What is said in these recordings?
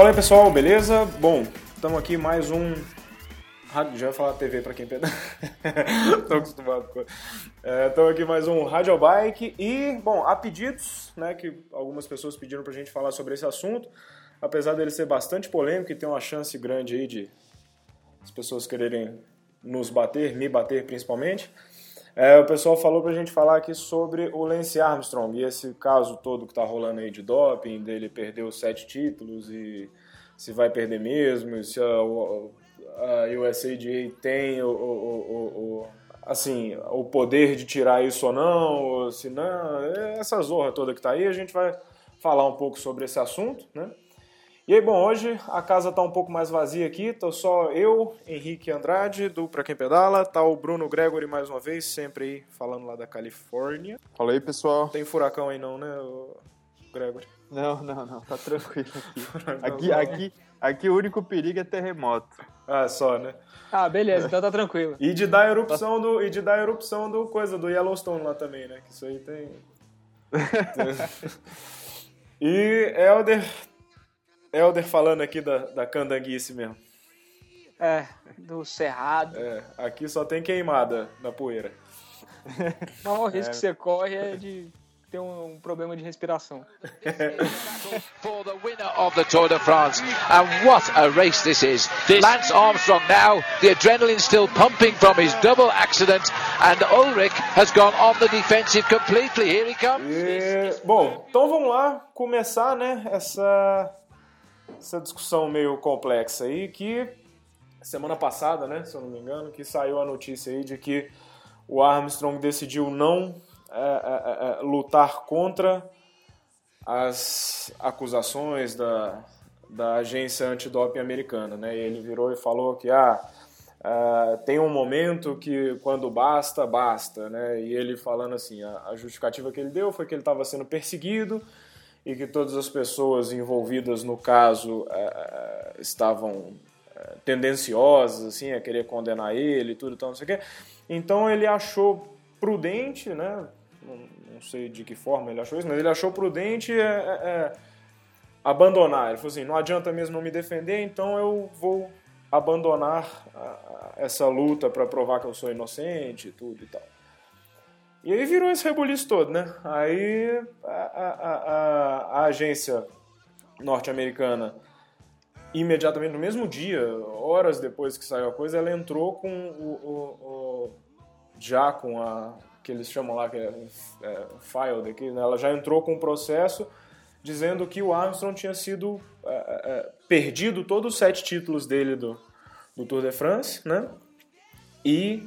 Fala aí pessoal, beleza? Bom, estamos aqui mais um. Já ia falar TV para quem pede. Tô acostumado com. Estamos é, aqui mais um Radio Bike e, bom, há pedidos, né, que algumas pessoas pediram pra gente falar sobre esse assunto. Apesar dele ser bastante polêmico e ter uma chance grande aí de as pessoas quererem nos bater, me bater principalmente. É, o pessoal falou pra gente falar aqui sobre o Lance Armstrong e esse caso todo que tá rolando aí de doping, dele perder os sete títulos e se vai perder mesmo, se a, a USADA tem o, o, o, assim, o poder de tirar isso ou não, ou se não, essa zorra toda que tá aí, a gente vai falar um pouco sobre esse assunto, né? E aí, bom, hoje a casa está um pouco mais vazia aqui, tô só eu, Henrique Andrade, do Pra Quem Pedala, tá o Bruno Gregory mais uma vez, sempre aí falando lá da Califórnia. Fala aí, pessoal. Tem furacão aí não, né, Gregory? Não, não, não, tá tranquilo aqui. aqui, aqui, aqui o único perigo é terremoto. Ah, só, né? Ah, beleza, então tá tranquilo. E de dar erupção do, e de dar erupção do coisa, do Yellowstone lá também, né, que isso aí tem... e Elder falando aqui da, da candanguice mesmo. É, do cerrado. É, aqui só tem queimada na poeira. O maior risco é. que você corre é de ter um, um problema de respiração. for the winner of the Tour de France. And what a race this is. Lance Armstrong now, the adrenaline still pumping from his double accident and Ulrich has gone on the defensive completely. Here he comes. E, bom, então vamos lá começar, né, essa essa discussão meio complexa aí que semana passada, né, se eu não me engano, que saiu a notícia aí de que o Armstrong decidiu não é, é, é, é lutar contra as acusações da, da agência antidoping americana, né? E ele virou e falou que ah, uh, tem um momento que quando basta, basta, né? E ele falando assim, a, a justificativa que ele deu foi que ele estava sendo perseguido e que todas as pessoas envolvidas no caso é, estavam é, tendenciosas assim a querer condenar ele tudo então não sei o quê. Então ele achou prudente, né? Não, não, sei de que forma ele achou isso, mas ele achou prudente é, abandonar. Ele falou assim: não adianta mesmo não me defender, então eu vou abandonar a, a, essa luta para provar que eu sou inocente tudo e tal. E aí virou esse rebuliço todo, né? Aí a, a, a, a agência norte-americana, imediatamente no mesmo dia, horas depois que saiu a coisa, ela entrou com o, o, o já com a que eles chamam lá que é, é file daqui, né? ela já entrou com o um processo dizendo que o Armstrong tinha sido é, é, perdido todos os sete títulos dele do, do Tour de France, né? E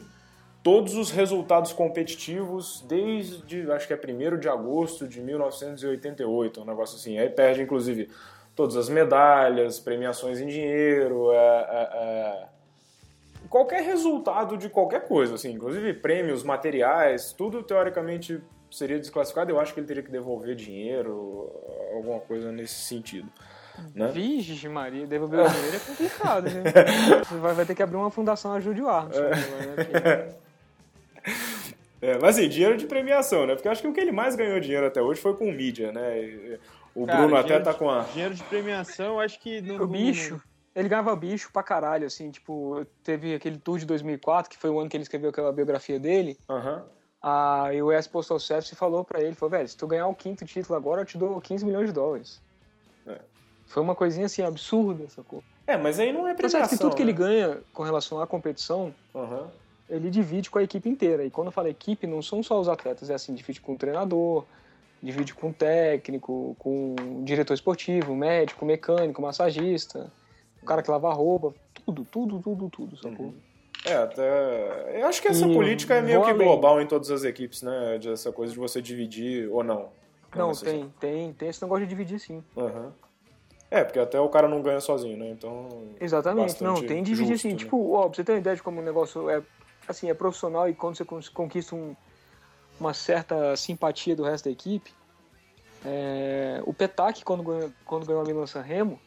todos os resultados competitivos desde, acho que é 1 de agosto de 1988, um negócio assim. Aí perde, inclusive, todas as medalhas, premiações em dinheiro, é, é, é, qualquer resultado de qualquer coisa, assim, inclusive prêmios, materiais, tudo teoricamente seria desclassificado. Eu acho que ele teria que devolver dinheiro, alguma coisa nesse sentido. Né? Vixe, Maria, devolver o dinheiro é complicado, né? vai, vai ter que abrir uma fundação Ajude o Armstrong. É. É, mas assim, dinheiro de premiação, né? Porque eu acho que o que ele mais ganhou dinheiro até hoje foi com mídia, né? O Cara, Bruno até tá com a. Dinheiro de premiação, acho que. No, o bicho. Ele ganhava bicho pra caralho, assim, tipo, teve aquele tour de 2004, que foi o ano que ele escreveu aquela biografia dele. Aham. Uhum. A US Postal Service falou pra ele, falou, velho, se tu ganhar o quinto título agora, eu te dou 15 milhões de dólares. É. Foi uma coisinha assim, absurda, sacou? É, mas aí não é premiação. Mas que tudo né? que ele ganha com relação à competição, uhum ele divide com a equipe inteira. E quando eu falo equipe, não são só os atletas, é assim, divide com o treinador, divide com o técnico, com o diretor esportivo, médico, mecânico, massagista, o cara que lava a roupa, tudo, tudo, tudo, tudo, sacou? Uhum. É, até. Eu acho que essa e política é meio que além. global em todas as equipes, né? De essa coisa de você dividir ou não. Não, tem, tem, tem esse negócio de dividir sim. Uhum. É, porque até o cara não ganha sozinho, né? Então. Exatamente, não, tem dividir sim. Né? Tipo, ó, pra você ter uma ideia de como o negócio é assim, é profissional e quando você conquista um, uma certa simpatia do resto da equipe, é, o Petac, quando ganhou, quando ganhou a Milan San Remo,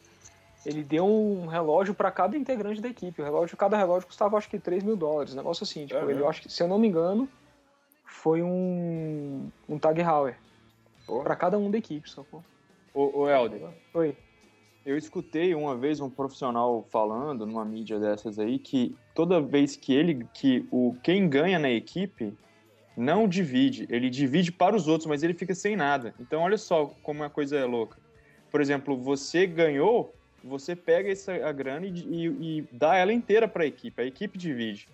ele deu um relógio para cada integrante da equipe. O relógio, cada relógio custava acho que 3 mil dólares, um negócio assim. Tipo, é ele, acho que, se eu não me engano, foi um, um Tag Heuer para cada um da equipe, sacou? O, o Helder. Oi. Eu escutei uma vez um profissional falando numa mídia dessas aí que toda vez que ele que o quem ganha na equipe não divide, ele divide para os outros, mas ele fica sem nada. Então olha só como a coisa é louca. Por exemplo, você ganhou, você pega essa a grana e, e, e dá ela inteira para a equipe, a equipe divide.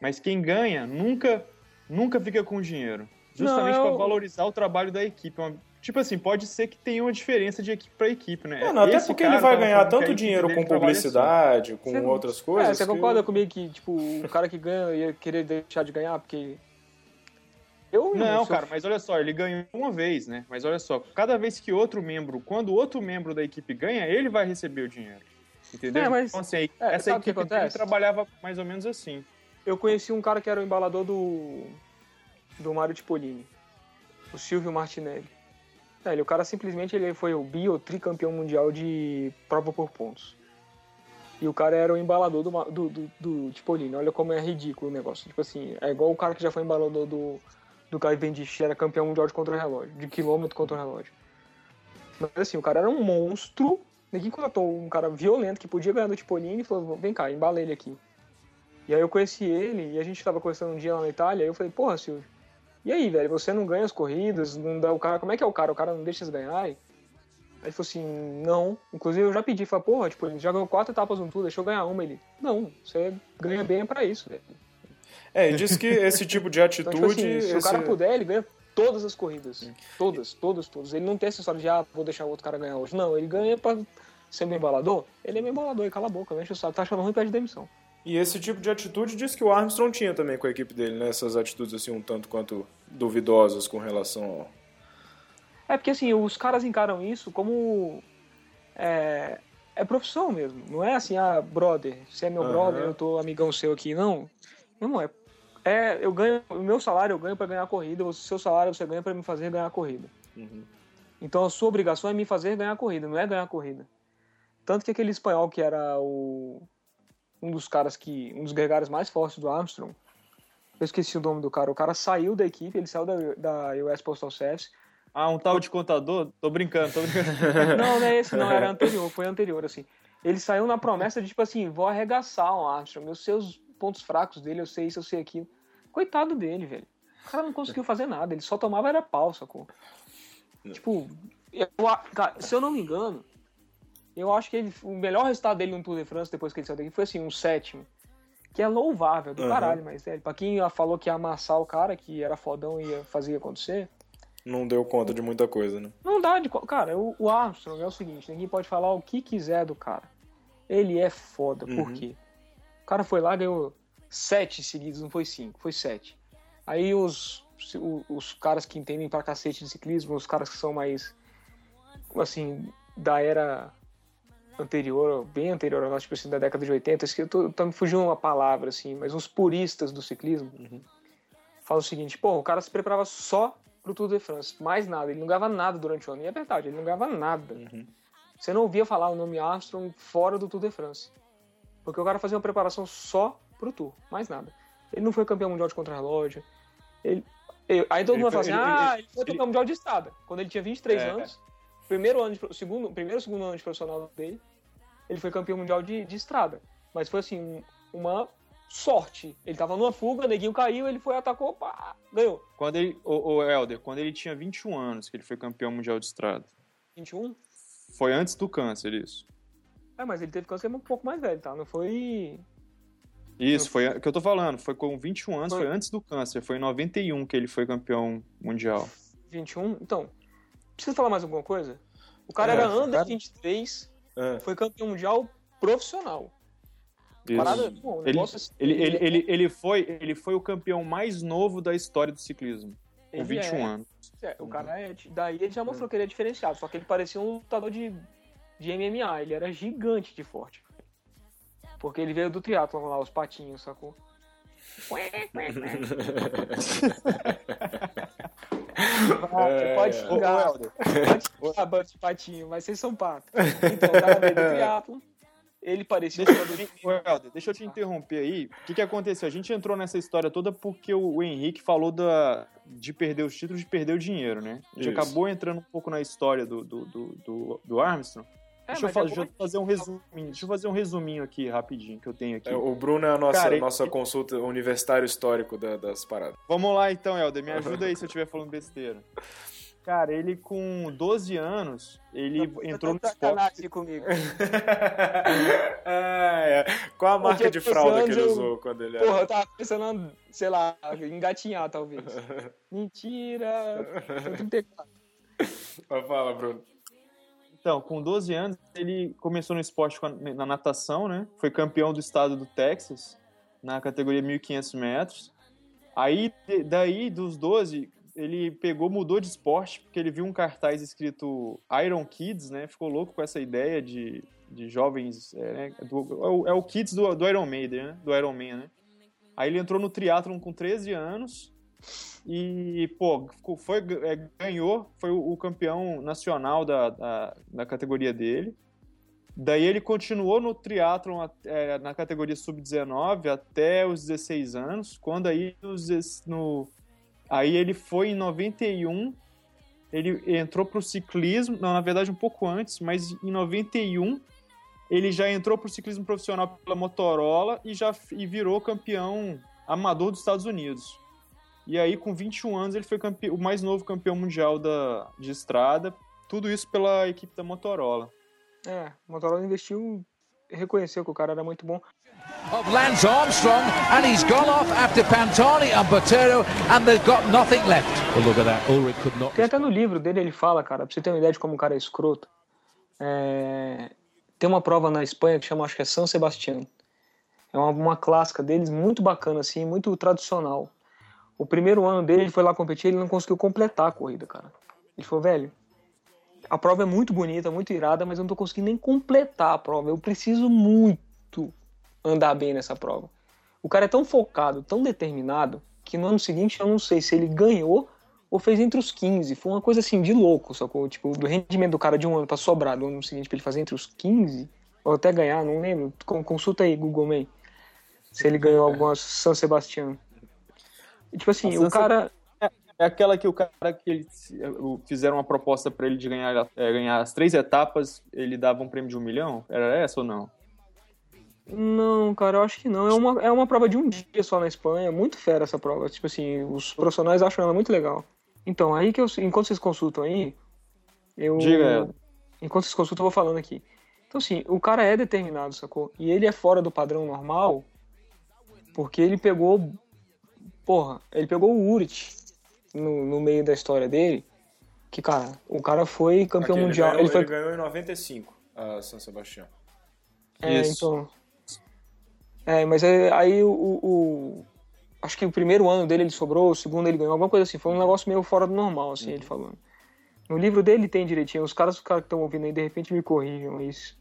Mas quem ganha nunca nunca fica com dinheiro, justamente eu... para valorizar o trabalho da equipe. Uma, tipo assim, pode ser que tenha uma diferença de equipe para equipe, né? Não, até porque ele vai ganhar tanto dinheiro com publicidade, assim. com você, outras coisas. É, você que... concorda comigo que tipo o cara que ganha ia querer deixar de ganhar porque eu não, não cara, mas olha só, ele ganhou uma vez, né? Mas olha só, cada vez que outro membro, quando outro membro da equipe ganha, ele vai receber o dinheiro. Entendeu? É, mas, então, assim, é, essa equipe trabalhava mais ou menos assim. Eu conheci um cara que era o embalador do do Mario Tipolini, o Silvio Martinelli. É, ele, o cara simplesmente ele foi o bio tricampeão mundial de prova por pontos. E o cara era o embalador do, do, do, do Tipolini. Olha como é ridículo o negócio. Tipo assim, é igual o cara que já foi embalador do, do Cavendish, era campeão mundial de contra-relógio, de quilômetro contra-relógio. Mas assim, o cara era um monstro. Ninguém contratou um cara violento que podia ganhar do Tipolini e falou: vem cá, embala ele aqui. E aí eu conheci ele e a gente tava conversando um dia lá na Itália. E eu falei: porra, Silvio, e aí, velho, você não ganha as corridas, não dá o cara. Como é que é o cara? O cara não deixa eles ganharem? Aí ele falou assim: não. Inclusive eu já pedi, falei: porra, tipo, ele já ganhou quatro etapas no tour, deixa eu ganhar uma. Ele: não, você ganha bem para isso, velho. É, ele disse que esse tipo de atitude. Então, tipo assim, se esse... o cara puder, ele ganha todas as corridas. Todas, todas, todas. Ele não tem essa história de, ah, vou deixar o outro cara ganhar hoje. Não, ele ganha pra ser meu embalador. Ele é meu embalador, e cala a boca, deixa o saco. Tá achando ruim, pede demissão. E esse tipo de atitude diz que o Armstrong tinha também com a equipe dele, né? Essas atitudes assim um tanto quanto duvidosas com relação ao... É porque assim, os caras encaram isso como é, é profissão mesmo. Não é assim, ah, brother, você é meu uhum. brother, eu tô amigão seu aqui. Não. Não é é, eu ganho, o meu salário eu ganho para ganhar a corrida, o seu salário você ganha para me fazer ganhar a corrida. Uhum. Então a sua obrigação é me fazer ganhar a corrida, não é ganhar a corrida. Tanto que aquele espanhol que era o um dos caras que um dos gregários mais fortes do Armstrong, eu esqueci o nome do cara, o cara saiu da equipe, ele saiu da, da US Postal Service. Ah, um tal de contador? Tô brincando, tô brincando. não, não é esse, não, era anterior, foi anterior, assim. Ele saiu na promessa de, tipo assim, vou arregaçar o Armstrong, os seus pontos fracos dele, eu sei isso, eu sei aquilo. Coitado dele, velho. O cara não conseguiu fazer nada, ele só tomava era pau, sacou? Tipo, eu, cara, se eu não me engano, eu acho que ele, o melhor resultado dele no Tour de France, depois que ele saiu daqui, foi assim, um sétimo. Que é louvável, do uhum. caralho, mas velho, pra quem falou que ia amassar o cara, que era fodão e ia fazer acontecer. Não deu conta de muita coisa, né? Não dá de. Cara, o, o Armstrong é o seguinte: ninguém pode falar o que quiser do cara. Ele é foda, uhum. por quê? O cara foi lá, ganhou sete seguidos, não foi cinco, foi sete. Aí os, os caras que entendem pra cacete de ciclismo, os caras que são mais, assim, da era anterior, bem anterior a nós, tipo assim, da década de 80, que eu tô, tô me fugindo uma palavra, assim, mas uns puristas do ciclismo uhum. falam o seguinte, pô, o cara se preparava só pro Tour de France, mais nada, ele não ganhava nada durante o ano, e é verdade, ele não ganhava nada. Uhum. Você não ouvia falar o nome Armstrong fora do Tour de France, porque o cara fazia uma preparação só pro Tour, mais nada. Ele não foi campeão mundial de contrarrelógio. Ele, ele, aí todo mundo fala assim: ele, ah, ele, ele foi campeão mundial de estrada. Quando ele tinha 23 é, anos, primeiro ano de, segundo, primeiro segundo ano de profissional dele, ele foi campeão mundial de, de estrada. Mas foi assim, uma sorte. Ele tava numa fuga, o neguinho caiu, ele foi, atacou, pá, ganhou. Quando ele, o, o Helder, quando ele tinha 21 anos, que ele foi campeão mundial de estrada. 21? Foi antes do câncer, isso. É, mas ele teve câncer um pouco mais velho, tá? Não foi isso, foi o que eu tô falando. Foi com 21 anos, foi, foi antes do câncer. Foi em 91 que ele foi campeão mundial. 21? Então, precisa falar mais alguma coisa? O cara é, era under cara... 23, é. foi campeão mundial profissional. Parada, pô, ele, assim, ele, ele, ele, ele, foi, ele foi o campeão mais novo da história do ciclismo. Com 21 é, anos. É, o cara é. Daí ele já mostrou que ele é diferenciado, só que ele parecia um lutador de, de MMA, ele era gigante de forte. Porque ele veio do triatlon lá, os patinhos, sacou? Vai, pode xingar. Pode xingar bando de patinho, mas vocês são patos. Então, o cara veio do triatlon. Ele parecia deixa, Helder, deixa eu te interromper aí. O que, que aconteceu? A gente entrou nessa história toda porque o, o Henrique falou da, de perder os títulos, de perder o dinheiro, né? A gente Isso. acabou entrando um pouco na história do, do, do, do, do Armstrong. É, deixa, eu fazer, deixa, eu fazer, um resuminho. Deixa eu fazer um resuminho aqui rapidinho que eu tenho aqui. É, o Bruno é a nossa, Cara, nossa ele... consulta universitário histórico da, das paradas. Vamos lá então, Helder. Me ajuda aí se eu estiver falando besteira. Cara, ele com 12 anos, ele eu, entrou eu no esporte. comigo. é, é. Qual a marca de fralda que ele usou quando ele era? Porra, eu tava pensando, sei lá, engatinhar talvez. Mentira! Fala, Bruno. Então, com 12 anos, ele começou no esporte na natação, né? Foi campeão do estado do Texas, na categoria 1.500 metros. Aí, daí, dos 12, ele pegou, mudou de esporte, porque ele viu um cartaz escrito Iron Kids, né? Ficou louco com essa ideia de, de jovens. É, né? do, é, o, é, o, Kids do, do Iron Maiden, né? Do Iron Man, né? Aí ele entrou no triatlon com 13 anos e, pô, foi, é, ganhou, foi o, campeão nacional da, da, da, categoria dele. Daí ele continuou no triatlon é, na categoria sub-19 até os 16 anos, quando aí no, Aí ele foi em 91, ele entrou para o ciclismo, não, na verdade um pouco antes, mas em 91 ele já entrou para o ciclismo profissional pela Motorola e já e virou campeão amador dos Estados Unidos. E aí, com 21 anos, ele foi campe... o mais novo campeão mundial da... de estrada. Tudo isso pela equipe da Motorola. É, a Motorola investiu, reconheceu que o cara era muito bom of Lance Armstrong, and he's gone off after Pantani and Botero, and they've got nothing left. Well, look at that. Ulrich could not. Tem até no livro dele ele fala, cara, pra você ter uma ideia de como o cara é escroto. É... Tem uma prova na Espanha que chama, acho que é São Sebastião. É uma, uma clássica deles muito bacana, assim, muito tradicional. O primeiro ano dele, ele foi lá competir, ele não conseguiu completar a corrida, cara. Ele falou, velho, a prova é muito bonita, muito irada, mas eu não tô conseguindo nem completar a prova. Eu preciso muito andar bem nessa prova. O cara é tão focado, tão determinado, que no ano seguinte eu não sei se ele ganhou ou fez entre os 15. Foi uma coisa assim de louco, sacou? Tipo, do rendimento do cara de um ano pra sobrar do ano seguinte pra ele fazer entre os 15, ou até ganhar, não lembro. Consulta aí, Google May. Se ele ganhou alguma São Sebastião. E, tipo assim, o cara. É aquela que o cara que eles fizeram uma proposta para ele de ganhar, é, ganhar as três etapas, ele dava um prêmio de um milhão? Era essa ou não? Não, cara, eu acho que não. É uma, é uma prova de um dia só na Espanha. É muito fera essa prova. Tipo assim, os profissionais acham ela muito legal. Então, aí que eu. Enquanto vocês consultam aí, eu. Diga, Enquanto vocês consultam, eu vou falando aqui. Então, assim, o cara é determinado, sacou? E ele é fora do padrão normal porque ele pegou. Porra, ele pegou o Urit no, no meio da história dele. Que, cara, o cara foi campeão Aqui, mundial. Ele, ganhou, ele, foi... ele ganhou em 95 a São Sebastião. É, Isso. então. É, mas aí, aí o, o, Acho que o primeiro ano dele ele sobrou, o segundo ele ganhou, alguma coisa assim. Foi um negócio meio fora do normal, assim, uhum. ele falando. No livro dele tem direitinho. Os caras, os caras que estão ouvindo aí, de repente me corrijam isso.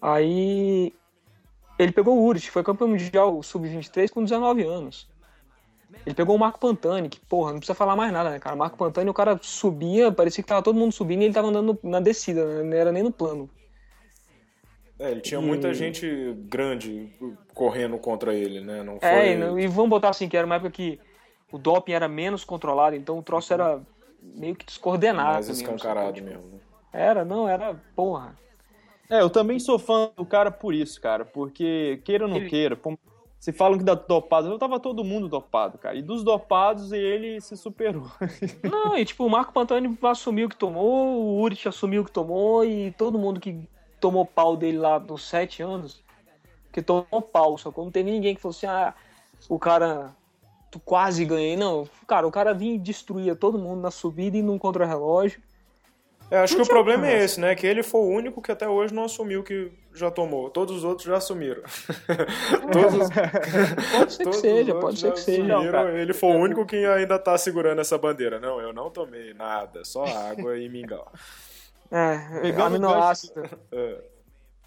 Aí. Ele pegou o Uric, foi campeão mundial sub-23 com 19 anos. Ele pegou o Marco Pantani, que, porra, não precisa falar mais nada, né, cara? Marco Pantani, o cara subia, parecia que tava todo mundo subindo e ele tava andando na descida, né? não era nem no plano. É, ele tinha e... muita gente grande correndo contra ele, né? Não foi... É, e, e vamos botar assim, que era uma época que o doping era menos controlado, então o troço era meio que descoordenado. Mais escancarado mesmo. mesmo né? Era, não, era porra. É, eu também sou fã do cara por isso, cara, porque queira ou não ele... queira, se falam que dá dopado, eu tava todo mundo dopado, cara. E dos dopados ele se superou. Não, e tipo, o Marco Pantani assumiu que tomou, o Urich assumiu que tomou, e todo mundo que tomou pau dele lá dos sete anos, que tomou pau, só que não teve ninguém que fosse ah, o cara, tu quase ganhei. Não, cara, o cara vinha e destruía todo mundo na subida e num contra-relógio. É, acho não que o problema é esse, né? Que ele foi o único que até hoje não assumiu que já tomou. Todos os outros já assumiram. Todos... pode ser que seja, pode ser que seja. Não, ele foi o único que ainda tá segurando essa bandeira. Não, eu não tomei nada, só água e mingau. É, pegando aminoácido. Gancho, é,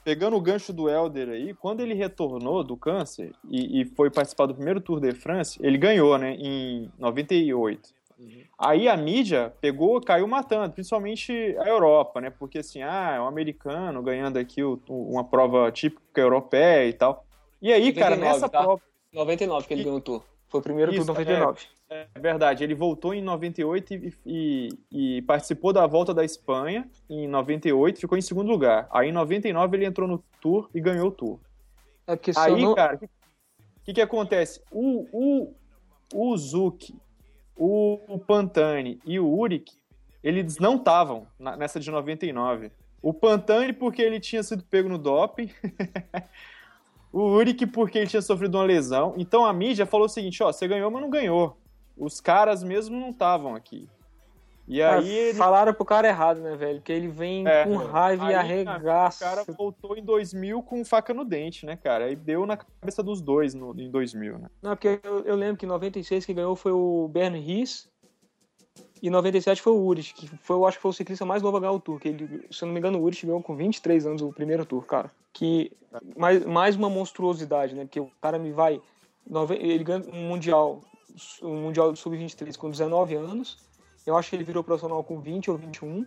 pegando o gancho do Elder aí, quando ele retornou do câncer e, e, foi participar do primeiro Tour de France, ele ganhou, né, em 98. Uhum. Aí a mídia pegou, caiu matando, principalmente a Europa, né, porque assim, ah, é um americano ganhando aqui o, uma prova típica europeia e tal. E aí, 99, cara, nessa tá? prova... 99 que ele ganhou o Tour. Foi o primeiro Isso, Tour de 99. É, é, verdade, ele voltou em 98 e, e, e, participou da volta da Espanha em 98, ficou em segundo lugar. Aí em 99 ele entrou no Tour e ganhou o Tour. É Aí, não... cara, o que, que acontece? O, o, o Zuki, o, Pantani e o Urik, eles não estavam nessa de 99. O Pantani porque ele tinha sido pego no doping. o Urik porque ele tinha sofrido uma lesão. Então a mídia falou o seguinte, ó, você ganhou, mas não ganhou. Os caras mesmo não estavam aqui. E aí ele... Falaram pro cara errado, né, velho? Que ele vem é, com raiva aí, e arregaça. O cara voltou em 2000 com faca no dente, né, cara? Aí deu na cabeça dos dois no, em 2000, né? Não, porque eu, eu lembro que em 96 quem ganhou foi o Bern Riss e 97 foi o Urich, que foi, eu acho que foi o ciclista mais novo a ganhar o Tour. Que ele, se eu não me engano, o Urich ganhou com 23 anos o primeiro Tour, cara. Que mais, mais uma monstruosidade, né? Porque o cara me vai. Ele ganha um Mundial, um Mundial Sub-23 com 19 anos. Eu acho que ele virou profissional com 20 ou 21.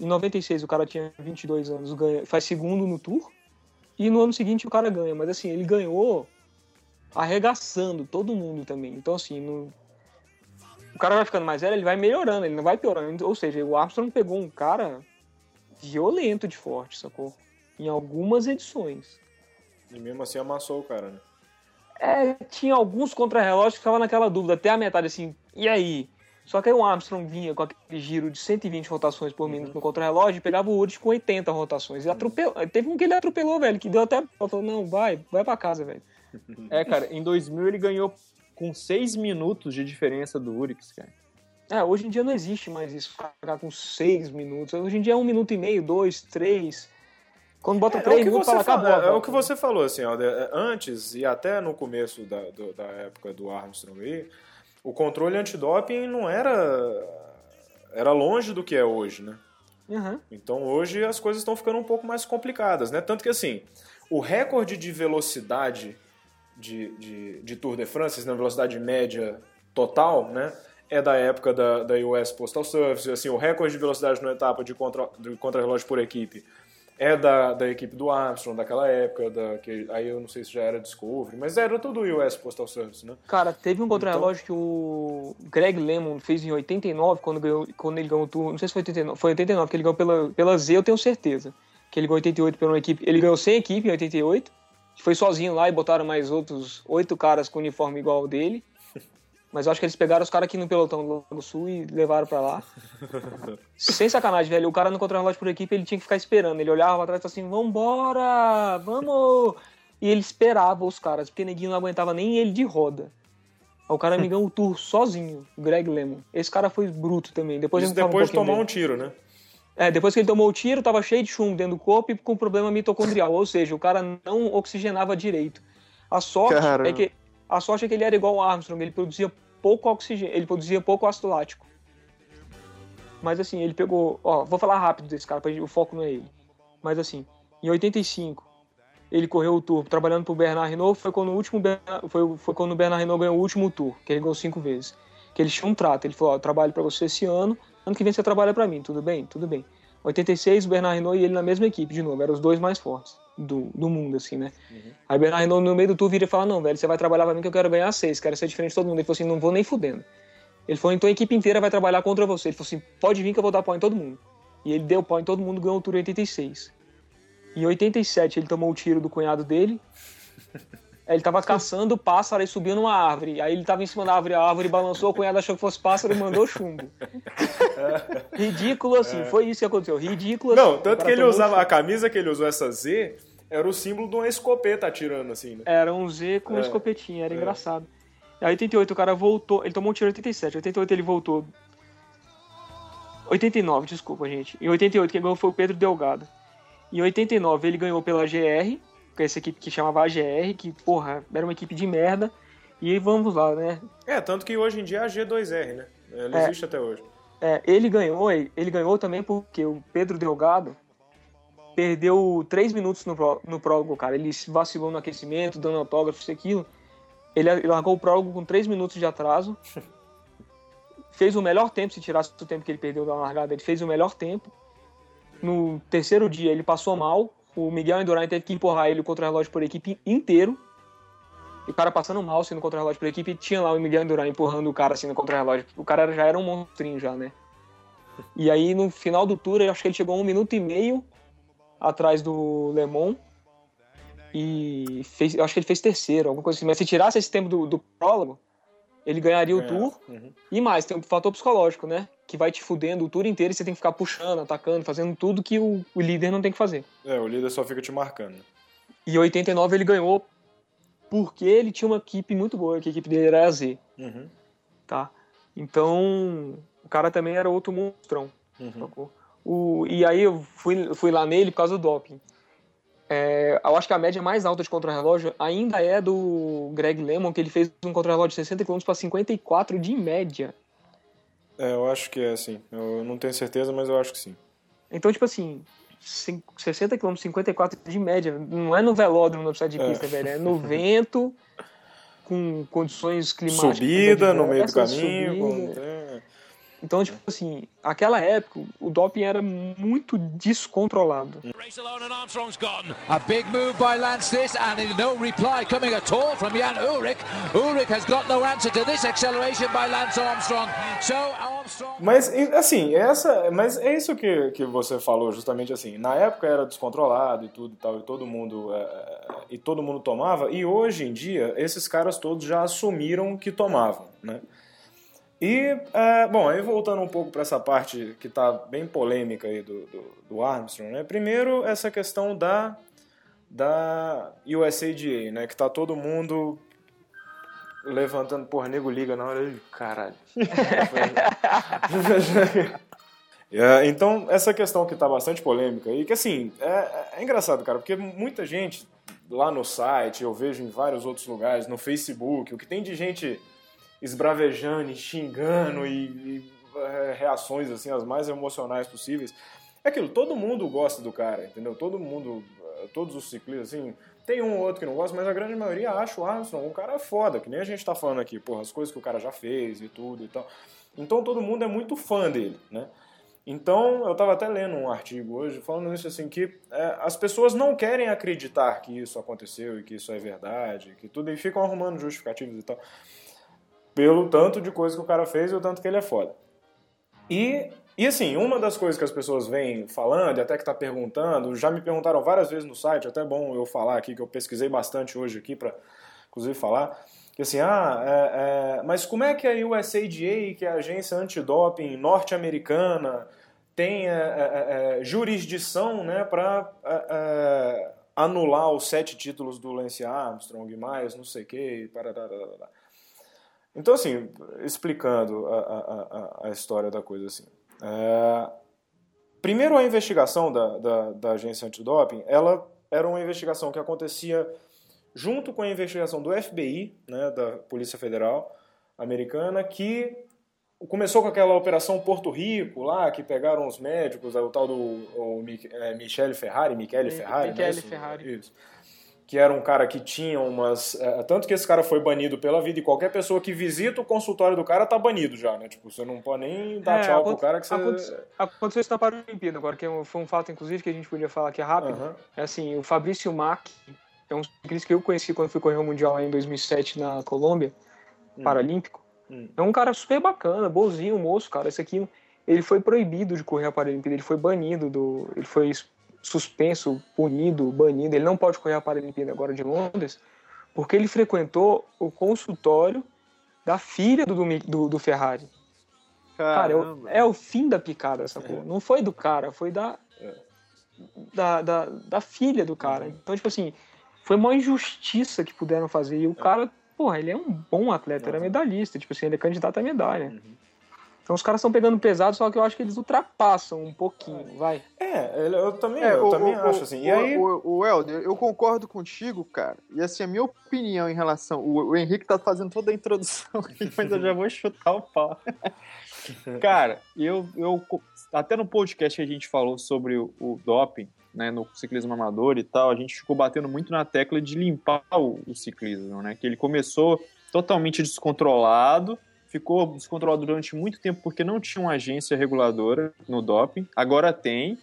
Em 96 o cara tinha 22 anos, ganha, faz segundo no Tour. E no ano seguinte o cara ganha. Mas assim, ele ganhou arregaçando todo mundo também. Então, assim, no, o cara vai ficando mais velho, ele vai melhorando, ele não vai piorando. Ou seja, o Armstrong pegou um cara violento de forte, sacou? Em algumas edições. E mesmo assim amassou o cara, né? É, tinha alguns contrarrelógios que estavam naquela dúvida, até a metade assim, e aí? Só que aí o Armstrong vinha com aquele giro de 120 rotações por minuto uhum. no contrarrelógio e pegava o Urich com 80 rotações. E atropelou. Teve um que ele atropelou, velho, que deu até. Falou, não, vai, vai pra casa, velho. É, cara, em 2000 ele ganhou com seis minutos de diferença do Urix, cara. É, hoje em dia não existe mais isso, ficar com seis minutos. Hoje em dia é um minuto e meio, dois, três. Quando bota é, três é minutos, fala, acabou. É, é, o que você falou, assim, ó, antes e até no começo da, do, da época do Armstrong aí, o controle antidoping não era... era longe do que é hoje, né? Uhum. Então hoje as coisas estão ficando um pouco mais complicadas, né? Tanto que assim, o recorde de velocidade de, de, de Tour de France, na velocidade média total, né? É da época da, da US Postal Service. Assim, o recorde de velocidade na etapa de, contra, de contrarrelógio por equipe é da, da equipe do Armstrong daquela época, da, que, aí eu não sei se já era Discovery, mas era tudo US Postal Service, né? Cara, teve um contrarrelógio então... que o Greg LeMond fez em 89, quando, ganhou, quando ele ganhou o Tour, não sei se foi 89, foi 89 que ele ganhou pela, pela Z, eu tenho certeza, que ele ganhou 88 pela equipe, ele ganhou sem equipe em 88, foi sozinho lá e botaram mais outros oito caras com uniforme igual ao dele. Mas eu acho que eles pegaram os caras aqui no pelotão do Lago Sul e levaram para lá. Sem sacanagem, velho. O cara no contra-relógio por equipe, ele tinha que ficar esperando. Ele olhava pra trás e assim, vambora, vamos! E ele esperava os caras, porque neguinho não aguentava nem ele de roda. Aí o cara me ganhou o tour sozinho, o Greg Lemon. Esse cara foi bruto também. Depois Isso depois um de tomar dele. um tiro, né? É, depois que ele tomou o tiro, estava cheio de chumbo dentro do corpo e com problema mitocondrial, ou seja, o cara não oxigenava direito. A sorte é que a sorte é que ele era igual ao Armstrong, ele produzia pouco oxigênio, ele produzia pouco ácido lático. Mas assim, ele pegou, ó, vou falar rápido desse cara, o foco não é ele. Mas assim, em 85, ele correu o tour trabalhando pro Bernard Renault, foi quando o último foi, foi quando o Bernard Renault ganhou o último tour, que ele ganhou cinco vezes. Que ele tinha um trato, ele falou, ó, trabalho para você esse ano, Ano que vem você trabalha para mim, tudo bem? Tudo bem. 86, o Bernard Renault e ele na mesma equipe, de novo, eram os dois mais fortes do, do mundo, assim, né? Uhum. Aí o Bernard Renault no meio do tour vira e fala: Não, velho, você vai trabalhar pra mim que eu quero ganhar seis, quero ser diferente de todo mundo. Ele falou assim: Não vou nem fudendo. Ele falou: Então a equipe inteira vai trabalhar contra você. Ele falou assim: Pode vir que eu vou dar pau em todo mundo. E ele deu pau em todo mundo, ganhou o tour em 86. Em 87, ele tomou o tiro do cunhado dele. Ele tava caçando pássaro e subiu numa árvore. Aí ele tava em cima da árvore, a árvore balançou, o cunhado achou que fosse pássaro e mandou chumbo. Ridículo assim, é. foi isso que aconteceu. Ridículo Não, assim. tanto que ele usava, chumbo. a camisa que ele usou, essa Z, era o símbolo de uma escopeta atirando assim, né? Era um Z com é. escopetinha, era é. engraçado. Aí 88 o cara voltou, ele tomou um tiro em 87, 88 ele voltou. 89, desculpa, gente. Em 88 quem ganhou foi o Pedro Delgado. Em 89 ele ganhou pela GR, com essa equipe que chamava AGR, que, porra, era uma equipe de merda. E vamos lá, né? É, tanto que hoje em dia é a G2R, né? Ela é, existe até hoje. É, ele ganhou, ele ganhou também porque o Pedro Delgado perdeu três minutos no, no prólogo, cara. Ele vacilou no aquecimento, dando autógrafo, isso aquilo. Ele largou o prólogo com três minutos de atraso. fez o melhor tempo, se tirasse o tempo que ele perdeu da largada, ele fez o melhor tempo. No terceiro dia ele passou mal, o Miguel Indurain teve que empurrar ele contra o relógio por equipe inteiro. E o cara passando mal assim no contra-relógio pela equipe, e tinha lá o Miguel Duran empurrando o cara assim no contra-relógio. O cara já era um monstrinho já, né? E aí no final do tour, eu acho que ele chegou a um minuto e meio atrás do Lemon. E fez, eu acho que ele fez terceiro, alguma coisa assim. Mas se tirasse esse tempo do, do prólogo, ele ganharia o tour. Uhum. E mais, tem um fator psicológico, né? Que vai te fudendo o tour inteiro e você tem que ficar puxando, atacando, fazendo tudo que o, o líder não tem que fazer. É, o líder só fica te marcando. E em 89 ele ganhou porque ele tinha uma equipe muito boa, que a equipe dele era a Z. Uhum. Tá? Então, o cara também era outro monstrão. Uhum. O, e aí eu fui, fui lá nele por causa do doping. É, eu acho que a média mais alta de contra-relógio ainda é do Greg LeMond, que ele fez um contra-relógio de 60 km para 54 de média. É, eu acho que é assim. Eu não tenho certeza, mas eu acho que sim. Então, tipo assim, 60 km, 54 de média. Não é no velódromo no de pista, é. velho. É no vento, com condições climáticas. Subida no meio do caminho. Com... É. Então, tipo assim, aquela época o doping era muito descontrolado. A big move by Lance this and no reply coming at all from Jan Ulrich. Ulrich has got no answer to this acceleration by Lance Armstrong. So Armstrong Mas assim, essa, mas é isso que, que você falou justamente assim. Na época era descontrolado e tudo e tal, e todo mundo é, e todo mundo tomava, e hoje em dia esses caras todos já assumiram que tomavam, né? E, é, bom, aí voltando um pouco para essa parte que está bem polêmica aí do, do, do, Armstrong, né? Primeiro, essa questão da, da USADA, né? Que tá todo mundo levantando, porra, nego liga na hora de caralho. é, então, essa questão que tá bastante polêmica e que, assim, é, é engraçado, cara, porque muita gente lá no site, eu vejo em vários outros lugares, no Facebook, o que tem de gente esbravejando e xingando e, e é, reações assim as mais emocionais possíveis. É aquilo, todo mundo gosta do cara, entendeu? Todo mundo, é, todos os ciclistas, assim, tem um ou outro que não gosta, mas a grande maioria acha o Armstrong um cara foda, que nem a gente tá falando aqui, porra, as coisas que o cara já fez e tudo e tal. Então todo mundo é muito fã dele, né? Então, eu estava até lendo um artigo hoje falando isso assim, que é, as pessoas não querem acreditar que isso aconteceu e que isso é verdade, que tudo, e ficam arrumando justificativos e tal pelo tanto de coisa que o cara fez e o tanto que ele é foda. E, e assim, uma das coisas que as pessoas vêm falando, e até que tá perguntando, já me perguntaram várias vezes no site, até bom eu falar aqui, que eu pesquisei bastante hoje aqui para inclusive falar, que assim, ah, é, é, mas como é que a USADA, que é a agência antidoping norte-americana, tem é, é, é jurisdição né, para é, anular os sete títulos do Lance Armstrong, mais não sei o que, parará, então, assim, explicando a, a, a história da coisa, assim. É... Primeiro, a investigação da, da, da agência antidoping, ela era uma investigação que acontecia junto com a investigação do FBI, né, da Polícia Federal Americana, que começou com aquela operação Porto Rico lá, que pegaram os médicos, o tal do o, é, Michele Ferrari, Michele Ferrari, Michele né? Ferrari. Isso que era um cara que tinha umas. É, tanto que esse cara foi banido pela vida, e qualquer pessoa que visita o consultório do cara tá banido já, né? Tipo, você não pode nem dar é, tchau pro cara que você. Aconteceu, aconteceu isso na Paralimpíada, agora, que é foi um fato, inclusive, que a gente podia falar aqui rápido. Uhum. É assim, o Fabrício Mack, é um ciclista que eu conheci quando fui correr o Mundial em 2007 na Colômbia, hum. Paralímpico. Hum. É um cara super bacana, bonzinho, moço, cara. Esse aqui, ele foi proibido de correr a Paralimpíada, ele foi banido do. Ele foi suspenso, punido, banido, ele não pode correr a Paralimpíada agora de Londres, porque ele frequentou o consultório da filha do, do, do Ferrari. Cara, é, é, o fim da picada essa porra. É. Não foi do cara, foi da, é. da, da, da, filha do cara. Uhum. Então, tipo assim, foi uma injustiça que puderam fazer. E o é. cara, porra, ele é um bom atleta, era medalhista. Tipo assim, ele é candidato a medalha. Uhum. Então os caras estão pegando pesado, só que eu acho que eles ultrapassam um pouquinho, vai. É, eu também, é, eu o, também o, acho assim. E o, aí... o, o Helder, eu concordo contigo, cara. E assim, a minha opinião em relação. O, o Henrique tá fazendo toda a introdução aqui, mas eu já vou chutar o pau. cara, eu, eu. Até no podcast que a gente falou sobre o, o doping, né, no ciclismo amador e tal, a gente ficou batendo muito na tecla de limpar o, o ciclismo, né? Que ele começou totalmente descontrolado ficou descontrolado durante muito tempo porque não tinha uma agência reguladora no doping. Agora tem.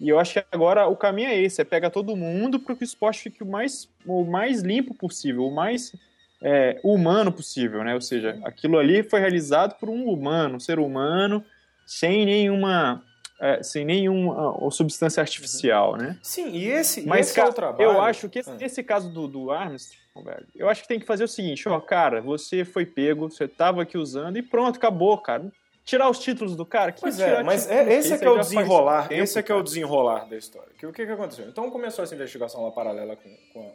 E eu acho que agora o caminho é esse, é pegar todo mundo para que o esporte fique o mais, o mais limpo possível, o mais é, humano possível, né? Ou seja, aquilo ali foi realizado por um humano, um ser humano, sem nenhuma é, sem nenhuma uh, substância artificial, né? Sim, e esse, Mas, esse é o trabalho. Eu acho que esse, esse caso do, do Armstrong, velho, eu acho que tem que fazer o seguinte, ó, cara, você foi pego, você tava aqui usando e pronto, acabou, cara. Tirar os títulos do cara? Que pois é, mas é, esse é que é o desenrolar, tempo, esse é que é o desenrolar da história. Que, o que, que aconteceu? Então começou essa investigação lá paralela com, com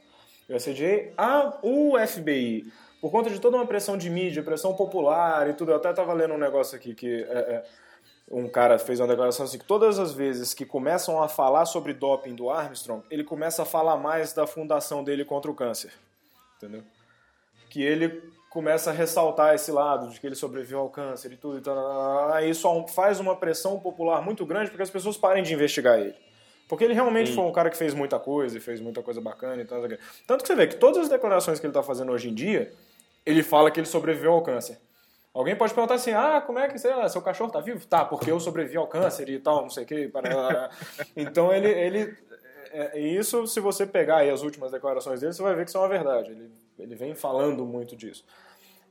a USDA, a, o FBI, por conta de toda uma pressão de mídia, pressão popular e tudo, eu até tava lendo um negócio aqui que... É, é, um cara fez uma declaração assim que todas as vezes que começam a falar sobre doping do Armstrong, ele começa a falar mais da fundação dele contra o câncer. Entendeu? Que ele começa a ressaltar esse lado de que ele sobreviveu ao câncer e tudo e tal. Isso faz uma pressão popular muito grande para que as pessoas parem de investigar ele. Porque ele realmente Sim. foi um cara que fez muita coisa e fez muita coisa bacana e tal. Tanto que você vê que todas as declarações que ele está fazendo hoje em dia, ele fala que ele sobreviveu ao câncer. Alguém pode perguntar assim: ah, como é que ah, seu cachorro tá vivo? Tá, porque eu sobrevivi ao câncer e tal, não sei o que. então ele. ele é, isso, se você pegar aí as últimas declarações dele, você vai ver que isso é uma verdade. Ele, ele vem falando muito disso.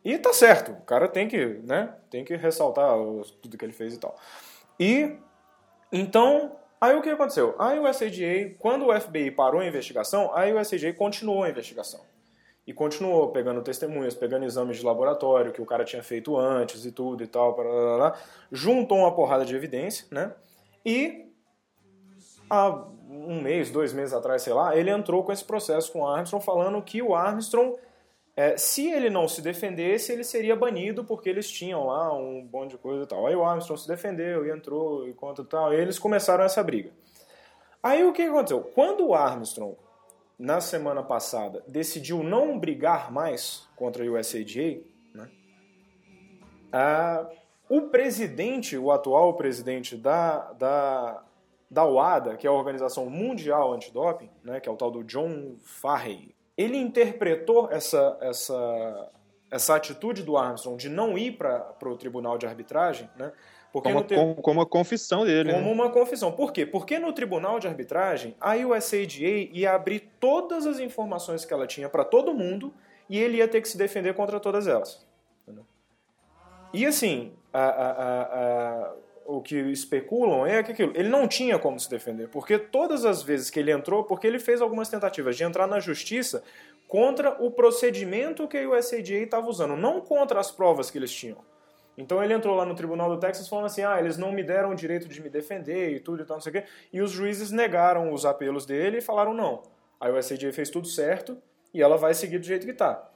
E tá certo, o cara tem que, né, tem que ressaltar tudo que ele fez e tal. E, então, aí o que aconteceu? A USAGA, quando o FBI parou a investigação, a USAGA continuou a investigação. E continuou pegando testemunhas, pegando exames de laboratório que o cara tinha feito antes e tudo e tal, lá, juntou uma porrada de evidência, né? E há um mês, dois meses atrás, sei lá, ele entrou com esse processo com o Armstrong falando que o Armstrong, é, se ele não se defendesse, ele seria banido porque eles tinham lá um monte de coisa e tal. Aí o Armstrong se defendeu e entrou e conta tal, e eles começaram essa briga. Aí o que aconteceu? Quando o Armstrong na semana passada, decidiu não brigar mais contra a USADA, né? Ah, o presidente, o atual presidente da, da, da OADA, que é a Organização Mundial Antidoping, né, que é o tal do John Farrey, ele interpretou essa, essa, essa atitude do Armstrong de não ir para o tribunal de arbitragem, né, porque como, te... como, como, uma confissão dele. Como né? uma confissão. Por quê? Porque no tribunal de arbitragem, a USADA ia abrir todas as informações que ela tinha para todo mundo e ele ia ter que se defender contra todas elas. E assim, a, a, a, o que especulam é que aquilo, ele não tinha como se defender, porque todas as vezes que ele entrou, porque ele fez algumas tentativas de entrar na justiça contra o procedimento que a USADA estava usando, não contra as provas que eles tinham. Então ele entrou lá no tribunal do Texas falando assim: ah, eles não me deram o direito de me defender e tudo e tal, não sei o quê. E os juízes negaram os apelos dele e falaram não. Aí o SAJ fez tudo certo e ela vai seguir do jeito que tá.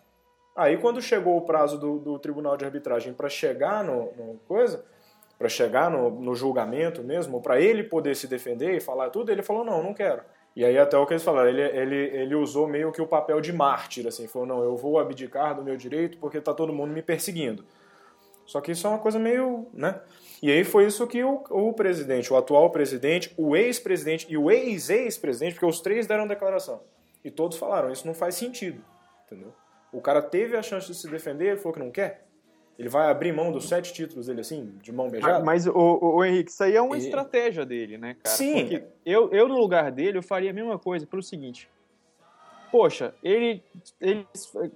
Aí quando chegou o prazo do, do tribunal de arbitragem para chegar no, no coisa, para chegar no, no, julgamento mesmo, para ele poder se defender e falar tudo, ele falou não, não quero. E aí até o que eles falaram, ele, ele, ele usou meio que o papel de mártir, assim, falou não, eu vou abdicar do meu direito porque tá todo mundo me perseguindo. Só que isso é uma coisa meio, né? E aí foi isso que o, o presidente, o atual presidente, o ex-presidente e o ex-ex-presidente, porque os três deram declaração. E todos falaram, isso não faz sentido, entendeu? O cara teve a chance de se defender, ele falou que não quer. Ele vai abrir mão dos sete títulos dele assim, de mão beijada? Mas, o, o, o Henrique, isso aí é uma e... estratégia dele, né, cara? Sim. Porque eu, eu, no lugar dele, eu faria a mesma coisa, pelo seguinte poxa, ele, ele,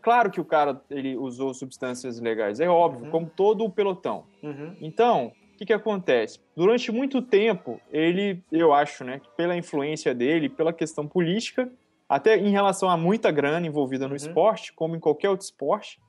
claro que o cara ele usou substâncias legais, é óbvio, uhum. como todo o pelotão. Uhum. Então, o que, que acontece? Durante muito tempo, ele, eu acho, né, pela influência dele, pela questão política, até em relação a muita grana envolvida no uhum. esporte, como em qualquer outro esporte,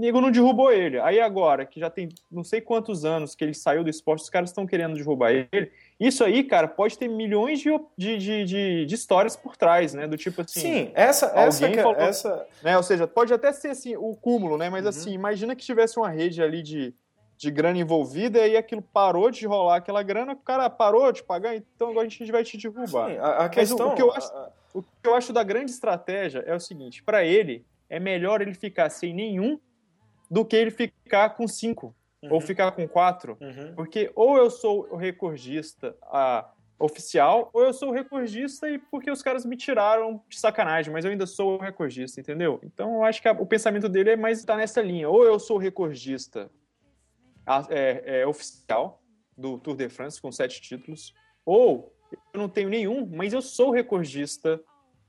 nego não derrubou ele. Aí agora, que já tem não sei quantos anos que ele saiu do esporte, os caras estão querendo derrubar ele. Isso aí, cara, pode ter milhões de, de, de, de histórias por trás, né? Do tipo assim. Sim, essa. essa, que, falou, essa... Né? Ou seja, pode até ser assim, o cúmulo, né? Mas uhum. assim, imagina que tivesse uma rede ali de, de grana envolvida e aí aquilo parou de rolar aquela grana, o cara parou de pagar, então agora a gente vai te derrubar. Sim, a, a questão. O, o, que eu acho, o que eu acho da grande estratégia é o seguinte: para ele, é melhor ele ficar sem nenhum do que ele ficar com cinco. Uhum. Ou ficar com quatro. Uhum. Porque ou eu sou o recordista a, oficial, ou eu sou o recordista e porque os caras me tiraram de sacanagem, mas eu ainda sou o recordista, entendeu? Então eu acho que a, o pensamento dele é mais tá nessa linha. Ou eu sou o recordista a, é, é, oficial do Tour de France com sete títulos, ou eu não tenho nenhum, mas eu sou o recordista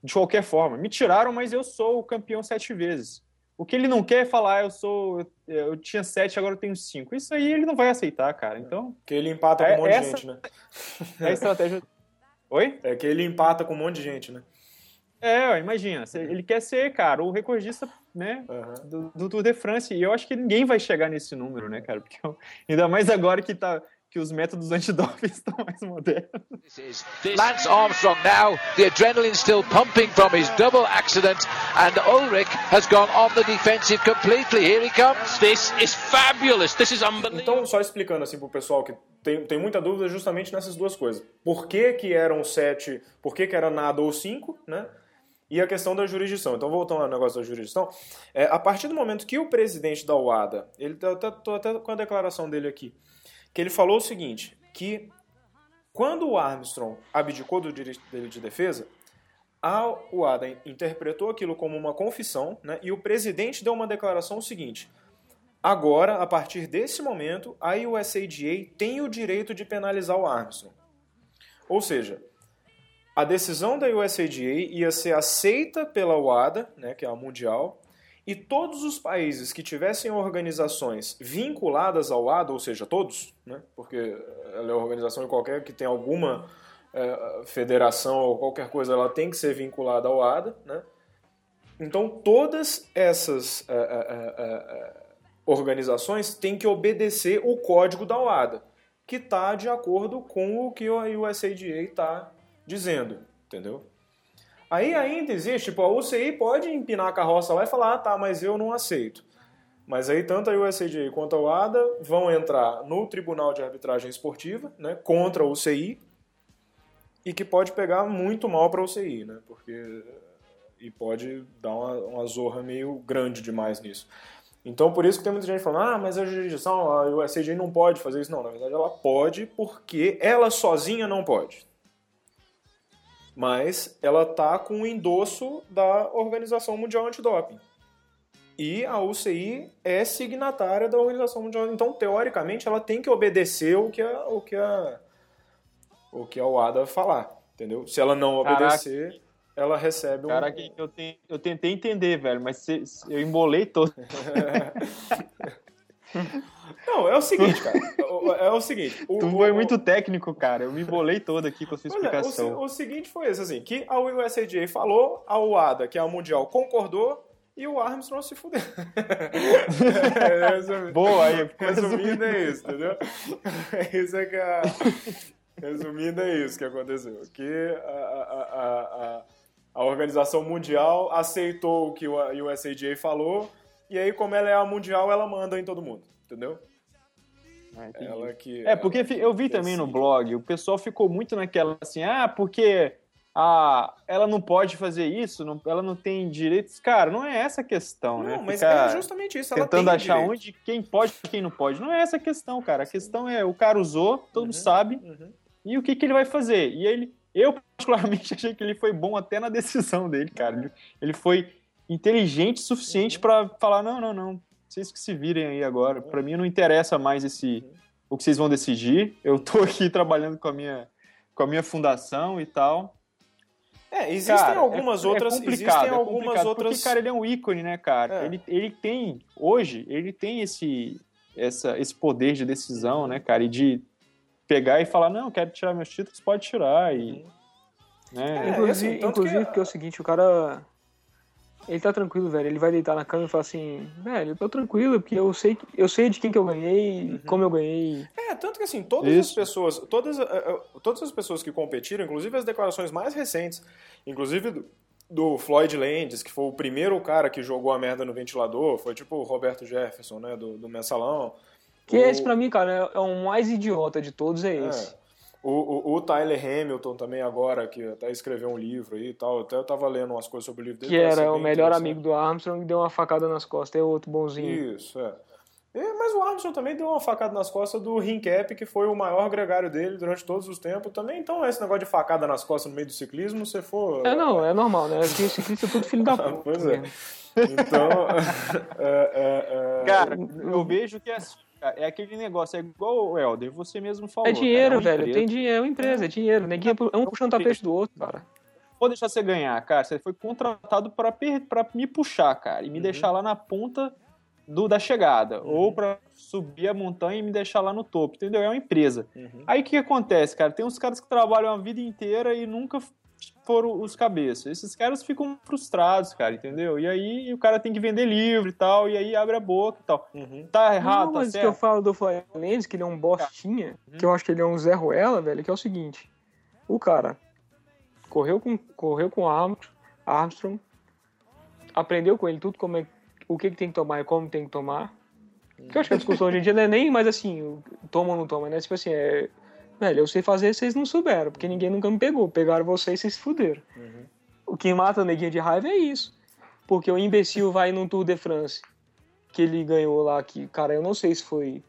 de qualquer forma. Me tiraram, mas eu sou o campeão sete vezes. O que ele não quer é falar, ah, eu sou. Eu tinha sete, agora eu tenho cinco. Isso aí ele não vai aceitar, cara. Então. Que ele empata com um monte essa, de gente, né? É a estratégia. Oi? É que ele empata com um monte de gente, né? É, imagina. Ele quer ser, cara, o recordista né, uhum. do, do, Tour de France. E eu acho que ninguém vai chegar nesse número, né, cara? Porque ainda mais agora que tá que os métodos antidoping estão mais modernos. Lance Armstrong now, the adrenaline still pumping from his double accident, and Ulrich has gone on the defensive completely. Here he comes. This is fabulous. This is unbelievable. Então, só explicando assim pro pessoal que tem, tem muita dúvida justamente nessas duas coisas. Por que que eram sete, por que que era nada ou cinco, né? e a questão da jurisdição. Então, voltando ao negócio da jurisdição, é, a partir do momento que o presidente da UADA, ele tá, tá, tô até com a declaração dele aqui, que ele falou o seguinte, que quando o Armstrong abdicou do direito dele de defesa, a UADA interpretou aquilo como uma confissão, né, e o presidente deu uma declaração o seguinte, agora, a partir desse momento, a USADA tem o direito de penalizar o Armstrong. Ou seja, a decisão da USADA ia ser aceita pela WADA, né, que é a mundial, e todos os países que tivessem organizações vinculadas ao WADA, ou seja, todos, né, porque ela é uma organização qualquer que tem alguma é, federação ou qualquer coisa, ela tem que ser vinculada ao WADA, né? Então todas essas é, é, organizações têm que obedecer o código da WADA, que está de acordo com o que a USADA está dizendo, entendeu? Aí ainda existe, tipo, a UCI pode empinar a carroça lá e falar, ah, tá, mas eu não aceito. Mas aí tanto a USAJ quanto a UADA vão entrar no Tribunal de Arbitragem Esportiva, né, contra a UCI, e que pode pegar muito mal para a UCI, né, porque e pode dar uma, uma zorra meio grande demais nisso. Então, por isso que tem muita gente falando, ah, mas a jurisdição, a USAJ não pode fazer isso. Não, na verdade ela pode porque ela sozinha não pode mas ela tá com o endosso da Organização Mundial Antidoping. E a UCI é signatária da Organização Mundial. Então, teoricamente, ela tem que obedecer o que a, o que a, o que a UADA falar, entendeu? Se ela não obedecer, Caraca. ela recebe um... Caraca, eu, te, eu tentei entender, velho, mas eu embolei todo. Não, é o seguinte, cara. É o seguinte. O, tu foi muito técnico, cara. Eu me embolei todo aqui com a sua explicação. É, o, o, seguinte foi esse, assim, que a USADA falou, a UADA, que é a Mundial, concordou, e o Armstrong se fudeu. é, Boa, aí. Resumindo, é isso, entendeu? Isso é que a... Resumindo, é isso que aconteceu. Que a, a, a, a, Organização Mundial aceitou o que a USADA falou, e aí, como ela é a Mundial, ela manda em todo mundo, entendeu? Ah, ela que, é, porque eu vi também no blog, o pessoal ficou muito naquela assim, ah, porque ah, ela não pode fazer isso, não, ela não tem direitos. Cara, não é essa a questão, não, né? Não, mas é justamente isso. Ela tentando achar direito. onde quem pode e quem não pode. Não é essa a questão, cara. A questão é o cara usou, todo uhum, mundo sabe, uhum. e o que, que ele vai fazer. E ele, eu particularmente achei que ele foi bom até na decisão dele, cara. Ele, ele foi inteligente o suficiente uhum. para falar: não, não, não, vocês que se virem aí agora. Para mim não interessa mais esse o que vocês vão decidir. Eu tô aqui trabalhando com a minha com a minha fundação e tal. É, existem cara, algumas é, outras. É complicado, existem algumas outras. Porque, cara, ele é um ícone, né, cara? É. Ele, ele tem, hoje, ele tem esse, essa, esse poder de decisão, né, cara? E de pegar e falar, não, quero tirar meus títulos, pode tirar. E, uhum. né? É, inclusive, assim, inclusive que... porque é o seguinte, o cara ele tá tranquilo, velho. Ele vai deitar na cama e falar assim, velho, eu tô tranquilo, porque eu sei, eu sei de quem que eu ganhei, uhum. como eu ganhei. É, tanto que assim, todas Isso. as pessoas, todas, uh, uh, todas as pessoas que competiram, inclusive as declarações mais recentes, inclusive do, do Floyd Landis, que foi o primeiro cara que jogou a merda no ventilador, foi tipo o Roberto Jefferson, né, do, do Mensalão. Que o... esse pra mim, cara, é, é o mais idiota de todos, é, é. O, o, o, Tyler Hamilton também agora, que até escreveu um livro aí e tal, até eu tava lendo umas coisas sobre o livro dele. Que era o melhor amigo do Armstrong e deu uma facada nas costas, é outro bonzinho. Isso, é. E, mas o Armstrong também deu uma facada nas costas do Rincap, que foi o maior gregário dele durante todos os tempos também. Então, esse negócio de facada nas costas no meio do ciclismo, se for. É, não, é normal, né? Aqui o ciclista é tudo filho da puta. pois é. Então. é, é, é... Cara, eu vejo que é é aquele negócio, é igual o Helder, você mesmo falou. É dinheiro, cara, é velho. Empresa. Tem dinheiro, é uma empresa, é dinheiro. Neguinho, é um puxando o tapete do outro, cara. vou deixar você ganhar, cara. Você foi contratado para me puxar, cara, e me uhum. deixar lá na ponta do, da chegada, uhum. ou para subir a montanha e me deixar lá no topo, entendeu? É uma empresa. Uhum. Aí o que, que acontece, cara? Tem uns caras que trabalham a vida inteira e nunca foram os cabeças. Esses caras ficam frustrados, cara, entendeu? E aí o cara tem que vender livro e tal, e aí abre a boca e tal. Uhum. Tá errado, Não, tá mas certo? que eu falo do Fluminense, que ele é um bostinha, uhum. que eu acho que ele é um Zé Ruela, velho, que é o seguinte. O cara correu com, correu com Armstrong, aprendeu com ele tudo como é, o que, que tem que tomar e como tem que tomar. Que eu acho que a discussão hoje em dia não é nem mais assim, toma ou não toma, né? Tipo assim, é Velho, eu sei fazer, vocês não souberam, porque ninguém nunca me pegou. Pegaram vocês e vocês se fuderam. Uhum. O que mata o neguinho de raiva é isso. Porque o imbecil vai num Tour de France, que ele ganhou lá, que, cara, eu não sei se foi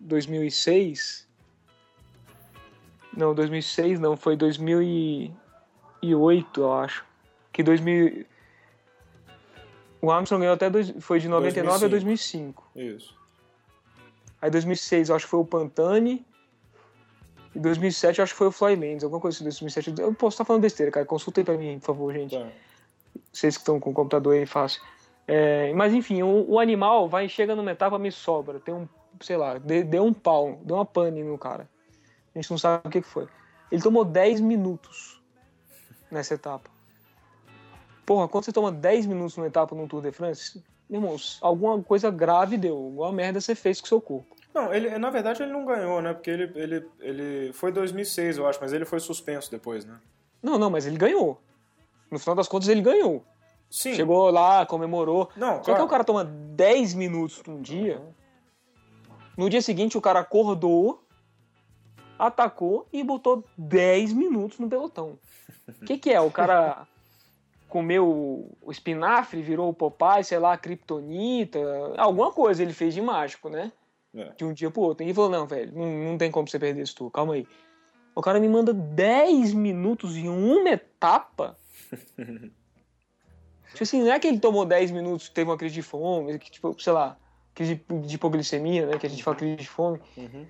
2006. Não, 2006 não, foi 2008, eu acho. Que 2000. O Armstrong ganhou até. Dois... Foi de 99 2005. a 2005. Isso. Aí 2006 eu acho que foi o Pantani. Em 2007 eu acho que foi o Fly Lands, alguma coisa assim, 2007. Eu posso estar falando besteira, cara. Consultem pra mim, por favor, gente. Tá. Vocês que estão com o computador aí, fácil. É, mas enfim, o, o, animal vai chega numa etapa, me sobra. Tem um, sei lá, deu um pau, deu uma pane no cara. A gente não sabe o que, que foi. Ele tomou 10 minutos nessa etapa. Porra, quando você toma 10 minutos numa etapa no Tour de France, irmãos, alguma coisa grave deu. Alguma merda você fez com seu corpo. Não, ele, na verdade ele não ganhou, né? Porque ele, ele, ele foi 2006, eu acho, mas ele foi suspenso depois, né? Não, não, mas ele ganhou. No final das contas ele ganhou. Sim. Chegou lá, comemorou. Não, Só claro. que o cara toma 10 minutos num dia. Uhum. No dia seguinte o cara acordou, atacou e botou 10 minutos no pelotão. O que, que é? O cara comeu o espinafre, virou o Popeye, sei lá, a Kryptonita, alguma coisa ele fez de mágico, né? É. De um dia pro outro. E falou, não, velho, não, não tem como você perder isso tudo, calma aí. O cara me manda 10 minutos em uma etapa. tipo assim, não é que ele tomou 10 minutos, teve uma crise de fome, que, tipo, sei lá, crise de hipoglicemia, né? Que a gente fala crise de fome. Uhum.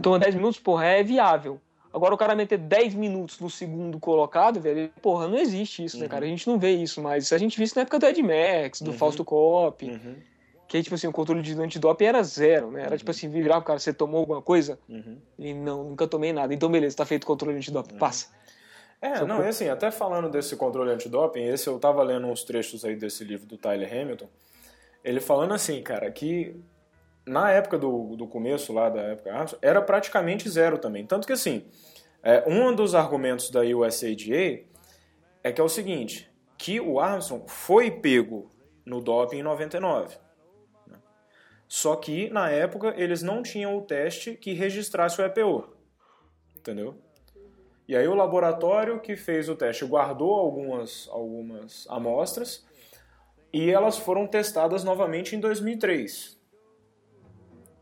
Tomou 10 minutos, porra, é viável. Agora o cara meter 10 minutos no segundo colocado, velho, porra, não existe isso, né, uhum. né, cara? A gente não vê isso mais. A gente viu isso na época do Ed Max, do uhum. Fausto Cop. Uhum. Que aí, tipo assim, o controle de antidoping era zero, né? Era uhum. tipo assim, virar pro cara, você tomou alguma coisa? Uhum. E não, nunca tomei nada. Então, beleza, tá feito o controle antidoping, uhum. passa. É, Só não, é assim, até falando desse controle antidoping, esse eu tava lendo uns trechos aí desse livro do Tyler Hamilton, ele falando assim, cara, que na época do, do começo lá da época era praticamente zero também. Tanto que assim, é, um dos argumentos da USADA é que é o seguinte, que o Armstrong foi pego no doping em 99. Só que, na época, eles não tinham o teste que registrasse o EPO. Entendeu? E aí o laboratório que fez o teste guardou algumas, algumas amostras e elas foram testadas novamente em 2003.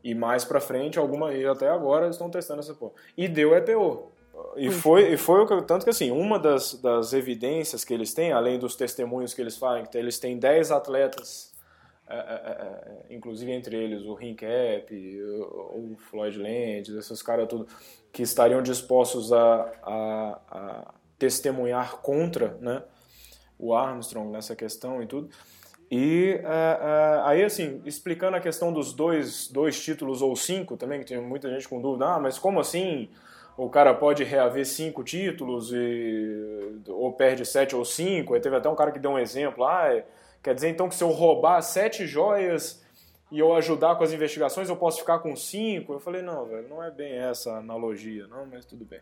E mais pra frente, alguma e até agora estão testando essa porra. E deu EPO. E foi, e foi o que, tanto que assim, uma das, das evidências que eles têm, além dos testemunhos que eles fazem, que eles têm 10 atletas é, é, é, inclusive entre eles o Rincap, o, Floyd Landis, esses caras tudo, que estariam dispostos a, a, a, testemunhar contra né, o Armstrong nessa questão e tudo. E aí, assim, explicando a questão dos dois, dois títulos ou cinco também, que tem muita gente com dúvida, ah, mas como assim o cara pode reaver cinco títulos e, ou perde sete ou cinco? Aí teve até um cara que deu um exemplo, ah, Quer dizer então que se eu roubar sete joias e eu ajudar com as investigações, eu posso ficar com cinco? Eu falei, não, velho, não é bem essa analogia, não, mas tudo bem.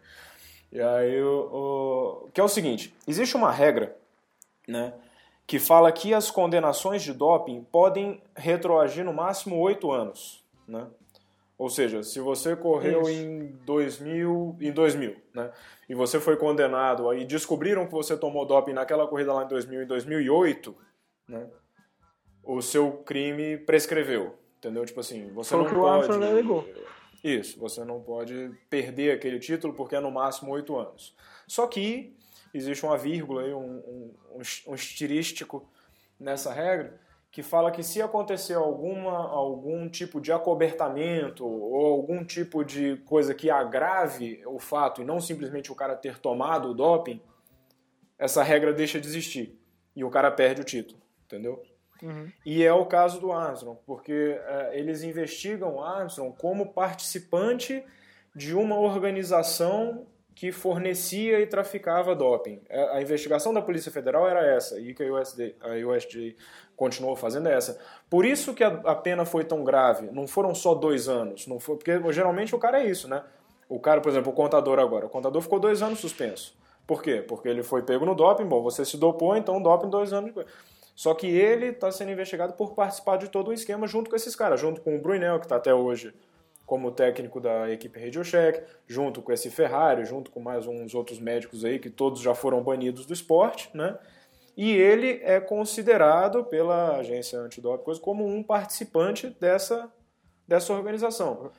E aí, o, o que é o seguinte, existe uma regra, né, que fala que as condenações de doping podem retroagir no máximo oito anos, né? Ou seja, se você correu Isso. em 2000, em 2000, né? E você foi condenado, aí descobriram que você tomou doping naquela corrida lá em 2000 e 2008, né? O seu crime prescreveu, entendeu? Tipo assim, você Foi não pode... alegou. Isso, você não pode perder aquele título porque é no máximo oito anos. Só que existe uma vírgula, aí, um, um, um estirístico nessa regra, que fala que se acontecer alguma, algum tipo de acobertamento ou algum tipo de coisa que agrave o fato e não simplesmente o cara ter tomado o doping, essa regra deixa de existir e o cara perde o título, entendeu? Uhum. E é o caso do Armstrong, porque é, eles investigam o Armstrong como participante de uma organização que fornecia e traficava doping. É, a investigação da Polícia Federal era essa, e que a USD, a USD continuou fazendo é essa. Por isso que a, a, pena foi tão grave. Não foram só dois anos, não foi porque geralmente o cara é isso, né? O cara, por exemplo, o contador agora, o contador ficou dois anos suspenso. Por quê? Porque ele foi pego no doping. Bom, você se dopou, então doping dois anos. Só que ele está sendo investigado por participar de todo o esquema junto com esses caras, junto com o Brunel, que está até hoje como técnico da equipe Radio Shack, junto com esse Ferrari, junto com mais uns outros médicos aí que todos já foram banidos do esporte, né? E ele é considerado pela agência antidoping como um participante dessa, dessa organização.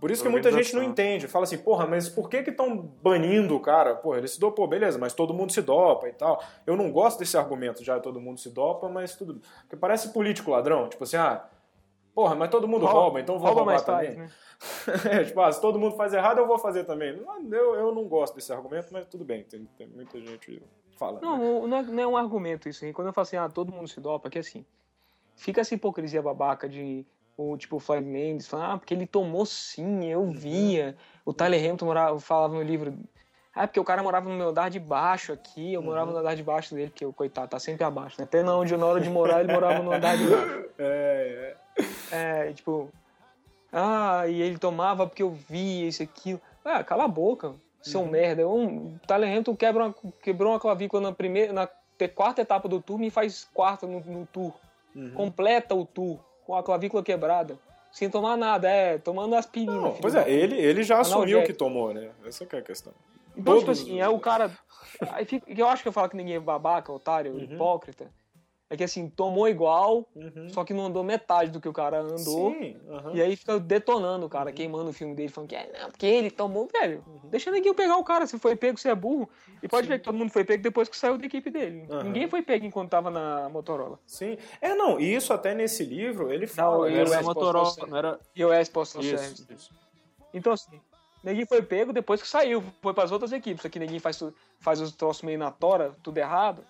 Por isso que muita gente não entende. Fala assim, porra, mas por que que estão banindo o cara? Porra, ele se dopou, beleza, mas todo mundo se dopa e tal. Eu não gosto desse argumento, já todo mundo se dopa, mas tudo... Porque parece político ladrão, tipo assim, ah, porra, mas todo mundo rouba, rouba então vou roubar também. Faz, né? é, tipo, ah, se todo mundo faz errado, eu vou fazer também. Eu, eu não gosto desse argumento, mas tudo bem, tem, tem muita gente falando. Não, né? não, é, não é um argumento isso. Hein? Quando eu falo assim, ah, todo mundo se dopa, que assim, fica essa hipocrisia babaca de o tipo o Floyd Mendes, falando, ah, porque ele tomou sim, eu via. O Tyler Hamilton morava, falava no livro, ah, porque o cara morava no meu andar de baixo aqui, eu morava no andar de baixo dele, porque o coitado tá sempre abaixo, né? Até na onde na hora de morar ele morava no andar de baixo. É, é. É, tipo, ah, e ele tomava porque eu via isso aquilo. Ah, cala a boca, seu uhum. merda. Um, o Tyler Hamilton quebra uma, quebrou uma clavícula na primeira, na quarta etapa do tour e faz quarta no, no tour. Uhum. Completa o tour com a clavícula quebrada. Sem tomar nada, é, tomando aspirina. Não, pois é, ele, ele já assumiu que tomou, né? Essa é a questão. Então, tipo Todos... tipo assim, é o cara. Aí fica, eu acho que eu falo que ninguém é babaca, otário, uhum. hipócrita. É que assim, tomou igual, uhum. só que não andou metade do que o cara andou. Sim, uhum. E aí fica detonando o cara, uhum. queimando o filme dele, falando que é, não, porque ele tomou, velho. Uhum. Deixa ninguém pegar o cara, se foi pego, você é burro. E pode Sim. ver que todo mundo foi pego depois que saiu da equipe dele. Ninguém foi pego enquanto tava na Motorola. Sim. É, não, e isso até nesse livro ele fala. Não, era Motorola, não era. iOS Postal Service. Isso. Então assim, ninguém foi pego depois que saiu, foi para as outras equipes. Aqui ninguém faz, faz os troços meio na tora, tudo errado.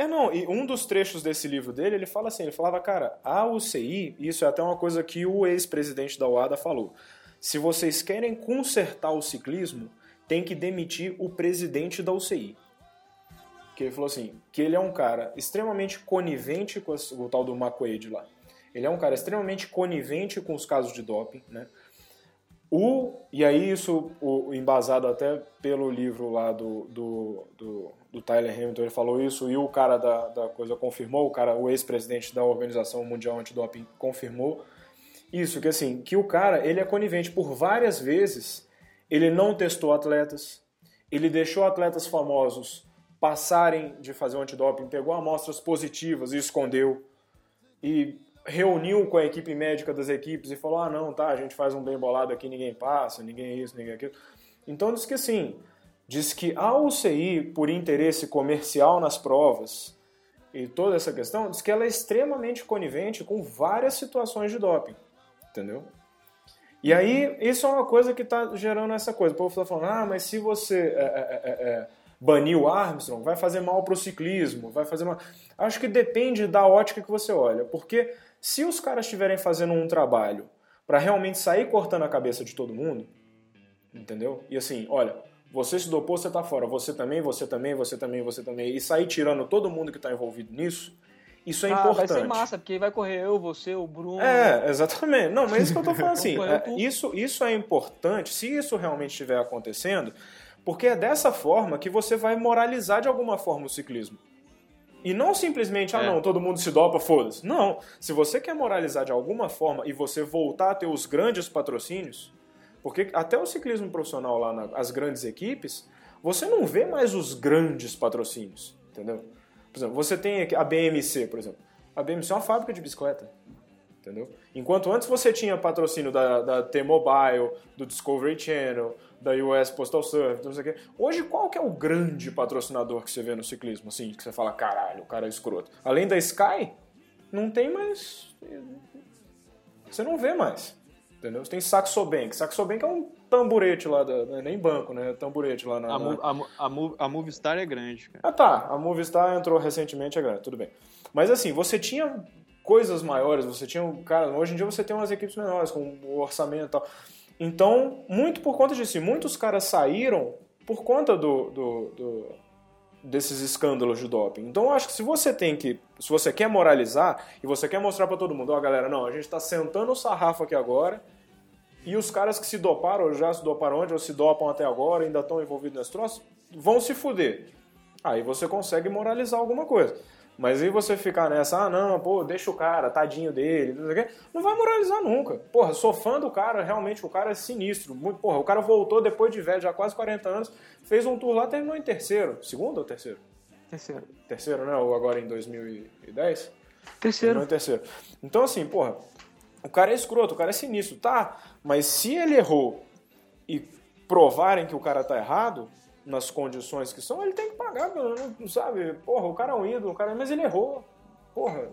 É, não, e um dos trechos desse livro dele, ele fala assim, ele falava, cara, a UCI, isso é até uma coisa que o ex-presidente da UADA falou, se vocês querem consertar o ciclismo, tem que demitir o presidente da UCI. Que ele falou assim, que ele é um cara extremamente conivente com o tal do McQuaid lá. Ele é um cara extremamente conivente com os casos de doping, né? O, e aí isso o, embasado até pelo livro lá do, do, do, do, Tyler Hamilton, ele falou isso e o cara da, da coisa confirmou, o cara, o ex-presidente da Organização Mundial Antidoping confirmou isso, que assim, que o cara, ele é conivente por várias vezes, ele não testou atletas, ele deixou atletas famosos passarem de fazer o antidoping, pegou amostras positivas e escondeu, e reuniu com a equipe médica das equipes e falou: ah, não, tá, a gente faz um bem bolado aqui, ninguém passa, ninguém é isso, ninguém é aquilo. Então diz que assim, diz que a UCI, por interesse comercial nas provas e toda essa questão, diz que ela é extremamente conivente com várias situações de doping, entendeu? E aí, isso é uma coisa que está gerando essa coisa. O povo está falando, ah, mas se você é, é, é, é banir o Armstrong, vai fazer mal para o ciclismo, vai fazer mal... Acho que depende da ótica que você olha, porque se os caras estiverem fazendo um trabalho para realmente sair cortando a cabeça de todo mundo, entendeu? E assim, olha, você se dopou, você tá fora, você também, você também, você também, você também, e sair tirando todo mundo que tá envolvido nisso, isso é ah, importante. Vai ser massa, porque vai correr eu, você, o Bruno. É, exatamente. Não, mas é isso que eu tô falando assim. é, isso, isso é importante, se isso realmente estiver acontecendo, porque é dessa forma que você vai moralizar de alguma forma o ciclismo. E não simplesmente, ah, é. não, todo mundo se dopa, foda-se. Não. Se você quer moralizar de alguma forma e você voltar a ter os grandes patrocínios, porque até o ciclismo profissional lá, nas grandes equipes, você não vê mais os grandes patrocínios, entendeu? Por exemplo, você tem a BMC, por exemplo. A BMC é uma fábrica de bicicleta, entendeu? Enquanto antes você tinha patrocínio da, da T-Mobile, do Discovery Channel, da US Postal Service, não sei o quê. Hoje, qual que é o grande patrocinador que você vê no ciclismo, assim, que você fala, caralho, o cara é escroto? Além da Sky, não tem mais... Você não vê mais. Entendeu? Você tem Saxo Bank. Saxo Bank é um tamburete lá, da, é nem banco, né? É tamburete lá na. A, na... a, a, a Movistar é grande, cara. Ah, tá. A Movistar entrou recentemente, é grande, tudo bem. Mas assim, você tinha coisas maiores, você tinha. Cara, hoje em dia você tem umas equipes menores, com o orçamento e tal. Então, muito por conta disso, muitos caras saíram por conta do, do, do desses escândalos de doping. Então acho que se você tem que, se você quer moralizar e você quer mostrar para todo mundo, ó, oh, galera, não, a gente está sentando o sarrafo aqui agora e os caras que se doparam, ou já se doparam onde, ou se dopam até agora, ainda estão envolvidos nesse troço, vão se fuder. Aí você consegue moralizar alguma coisa. Mas aí você ficar nessa, ah não, pô, deixa o cara, tadinho dele, não sei o quê, não vai moralizar nunca. Porra, sou fã do cara, realmente, o cara é sinistro. Muito, porra, o cara voltou depois de velho, já quase 40 anos, fez um tour lá, terminou em terceiro. Segundo ou terceiro? Terceiro. Terceiro, né? Ou agora em 2010? Terceiro. Terminou em terceiro. Então, assim, porra, o cara é escroto, o cara é sinistro, tá? Mas se ele errou e provarem que o cara tá errado, nas condições que são, ele tem que pagar, não sabe? Porra, o cara é um ídolo, o cara, mas ele errou. Porra.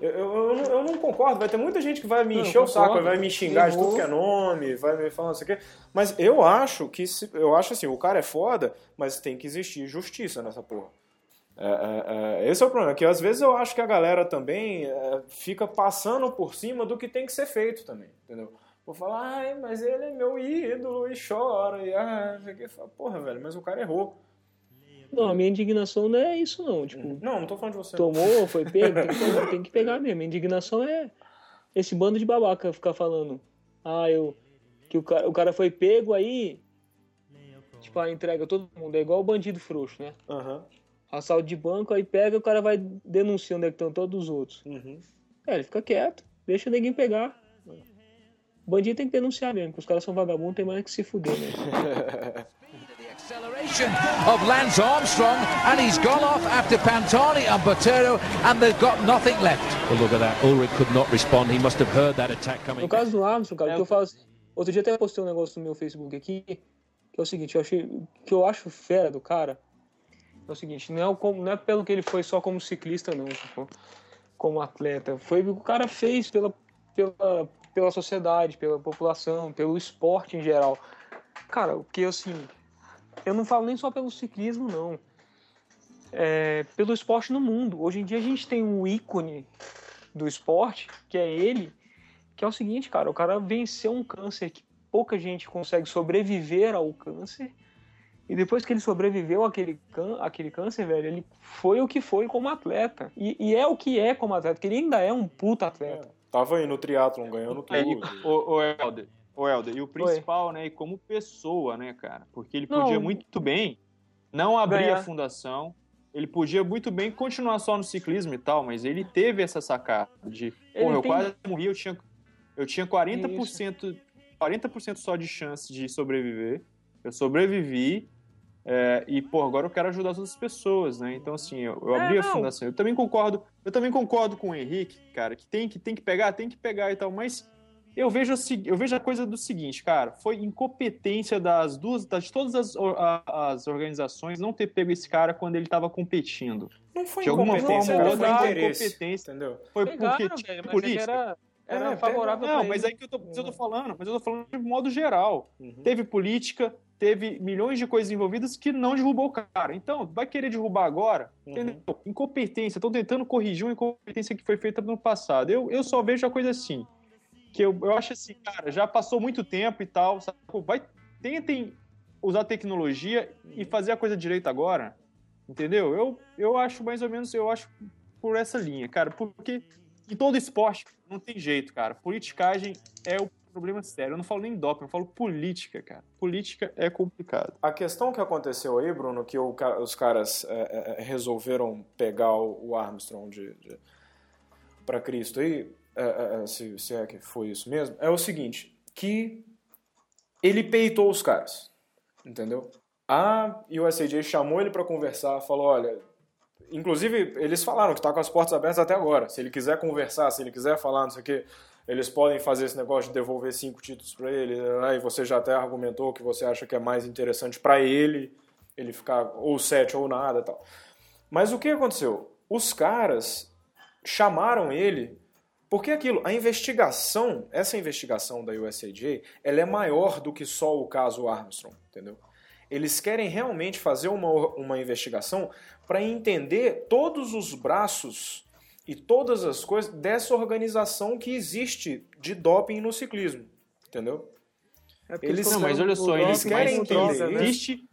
Eu, eu, eu, não concordo, vai ter muita gente que vai me encher o saco, vai me xingar de tudo que é nome, vai me falar isso aqui. Mas eu acho que, se, eu acho assim, o cara é foda, mas tem que existir justiça nessa porra. É, é, é, esse é o problema, que às vezes eu acho que a galera também é, fica passando por cima do que tem que ser feito também, entendeu? Vou falar, ai, mas ele é meu ídolo e chora. E, ah, porra, velho, mas o cara errou. Não, a minha indignação não é isso, não. Tipo, não, não tô falando de você. Tomou, foi pego, tem que, tem que pegar mesmo. A indignação é esse bando de babaca ficar falando. Ah, eu. Que o cara, o cara foi pego aí. Tipo, a entrega todo mundo. É igual o bandido frouxo, né? Uhum. Assalto de banco, aí pega o cara vai denunciar onde é que estão todos os outros. Uhum. É, ele fica quieto, deixa ninguém pegar. Bandido tem que denunciar mesmo, porque os caras são vagabundos, tem mais que se fuder mesmo. acceleration of Lance Armstrong, and he's gone off after Pantani and Botero, and they've got nothing left. Well, look at that. Ulrich could not respond. He must have heard that attack coming. No caso do Armstrong, cara, é. que eu falo assim, outro dia até postei um negócio no meu Facebook aqui, que é o seguinte, eu achei, que eu acho fera do cara, é o seguinte, não é, o, não é pelo que ele foi só como ciclista, não, tipo, como atleta, foi o que o cara fez pela, pela pela sociedade, pela população, pelo esporte em geral. Cara, o que assim, eu não falo nem só pelo ciclismo, não. É, pelo esporte no mundo. Hoje em dia a gente tem um ícone do esporte, que é ele, que é o seguinte, cara, o cara venceu um câncer que pouca gente consegue sobreviver ao câncer. E depois que ele sobreviveu àquele, àquele câncer, velho, ele foi o que foi como atleta. E, e é o que é como atleta, porque ele ainda é um puta atleta. É. Tava aí no triatlon ganhando tudo. É, o, o Helder, o Helder, e o principal, Oi. né, e como pessoa, né, cara? Porque ele podia não. muito bem não abrir Ganhar. a fundação, ele podia muito bem continuar só no ciclismo e tal, mas ele teve essa sacada de, pô, eu tem... quase morri, eu tinha, eu tinha 40%, Isso. 40% só de chance de sobreviver, eu sobrevivi, é, e, pô, agora eu quero ajudar as outras pessoas, né? Então, assim, eu, eu abri é, a fundação. Eu também concordo, eu também concordo com o Henrique, cara, que tem que, tem que pegar, tem que pegar e tal, mas eu vejo, eu vejo a coisa do seguinte, cara, foi incompetência das duas, de todas as, as organizações não ter pego esse cara quando ele estava competindo. Não foi de alguma forma ou outra, foi interesse, entendeu? Foi Pegaram, porque, tipo, velho, política. Era era é, favorável Não, mas aí que eu tô, eu tô falando, mas eu tô falando de modo geral. Uhum. Teve política, teve milhões de coisas envolvidas que não derrubou o cara. Então, vai querer derrubar agora? Uhum. Entendeu? Incompetência, estão tentando corrigir uma incompetência que foi feita no passado. Eu, eu só vejo a coisa assim. Que eu, eu acho assim, cara, já passou muito tempo e tal. Sabe? Vai, tentem usar tecnologia e fazer a coisa direito agora. Entendeu? Eu, eu acho mais ou menos, eu acho por essa linha, cara. Porque em todo esporte não tem jeito, cara. Politicagem é o problema sério. Eu não falo nem doping, eu falo política, cara. Política é complicado. A questão que aconteceu aí, Bruno, que o, os caras é, é, resolveram pegar o Armstrong de, de para Cristo aí, é, é, é, se, se é que foi isso mesmo, é o seguinte, que ele peitou os caras, entendeu? A USAJ chamou ele para conversar, falou, olha, Inclusive, eles falaram que está com as portas abertas até agora. Se ele quiser conversar, se ele quiser falar, não sei o quê, eles podem fazer esse negócio de devolver cinco títulos para ele. Né? E você já até argumentou que você acha que é mais interessante para ele ele ficar ou sete ou nada tal. Mas o que aconteceu? Os caras chamaram ele Porque aquilo, a investigação, essa investigação da USAJ, ela é maior do que só o caso Armstrong, entendeu? Eles querem realmente fazer uma, uma investigação para entender todos os braços e todas as coisas dessa organização que existe de doping no ciclismo, entendeu? É eles não, mas olha só, eles querem entender. Né? Existe,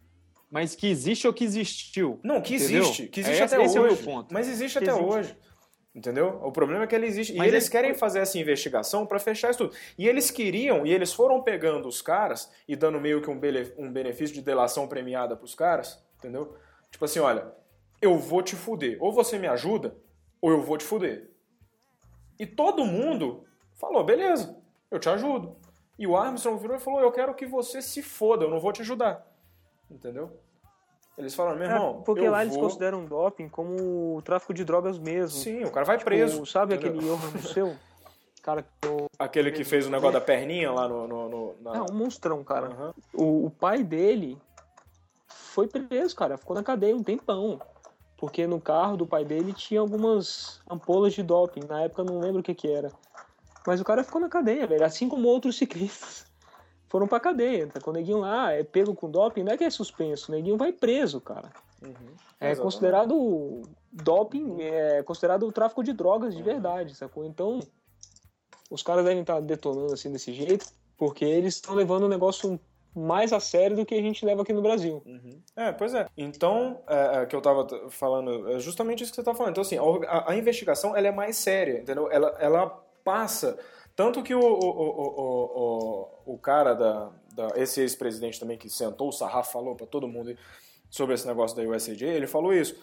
mas que existe ou que existiu. Não, que entendeu? existe, que existe é, até esse hoje. É o ponto. Mas existe que até existe. hoje. Entendeu? O problema é que ele existe. Mas e eles querem fazer essa investigação para fechar isso tudo. E eles queriam, e eles foram pegando os caras e dando meio que um, um benefício de delação premiada pros caras, entendeu? Tipo assim, olha, eu vou te fuder. Ou você me ajuda, ou eu vou te fuder. E todo mundo falou, beleza, eu te ajudo. E o Armstrong virou e falou, eu quero que você se foda, eu não vou te ajudar. Entendeu? Eles falaram, meu é, irmão. É, porque lá vou... eles consideram doping como o tráfico de drogas mesmo. Sim, o cara vai tipo, preso. Sabe entendeu? aquele Johan seu? Cara que eu... Aquele que fez o negócio da perninha lá no. no, no na... É, um monstrão, cara. Uhum. O, o pai dele foi preso, cara. Ficou na cadeia um tempão. Porque no carro do pai dele tinha algumas ampolas de doping. Na época eu não lembro o que que era. Mas o cara ficou na cadeia, velho. Assim como outros ciclistas foram pra cadeia. Tá? Quando o neguinho lá é pego com doping, não é que é suspenso, o neguinho vai preso, cara. Uhum. É Exatamente. considerado doping, é considerado tráfico de drogas de verdade, sacou? Então, os caras devem estar detonando assim desse jeito, porque eles estão levando o negócio mais a sério do que a gente leva aqui no Brasil. Uhum. É, pois é. Então, é, é, que eu tava falando, é justamente isso que você tá falando. Então, assim, a, a investigação, ela é mais séria, entendeu? Ela, ela passa tanto que o, o, o, o, o cara da, da esse ex-presidente também que sentou o sarrafo falou para todo mundo sobre esse negócio da USAJ, ele falou isso.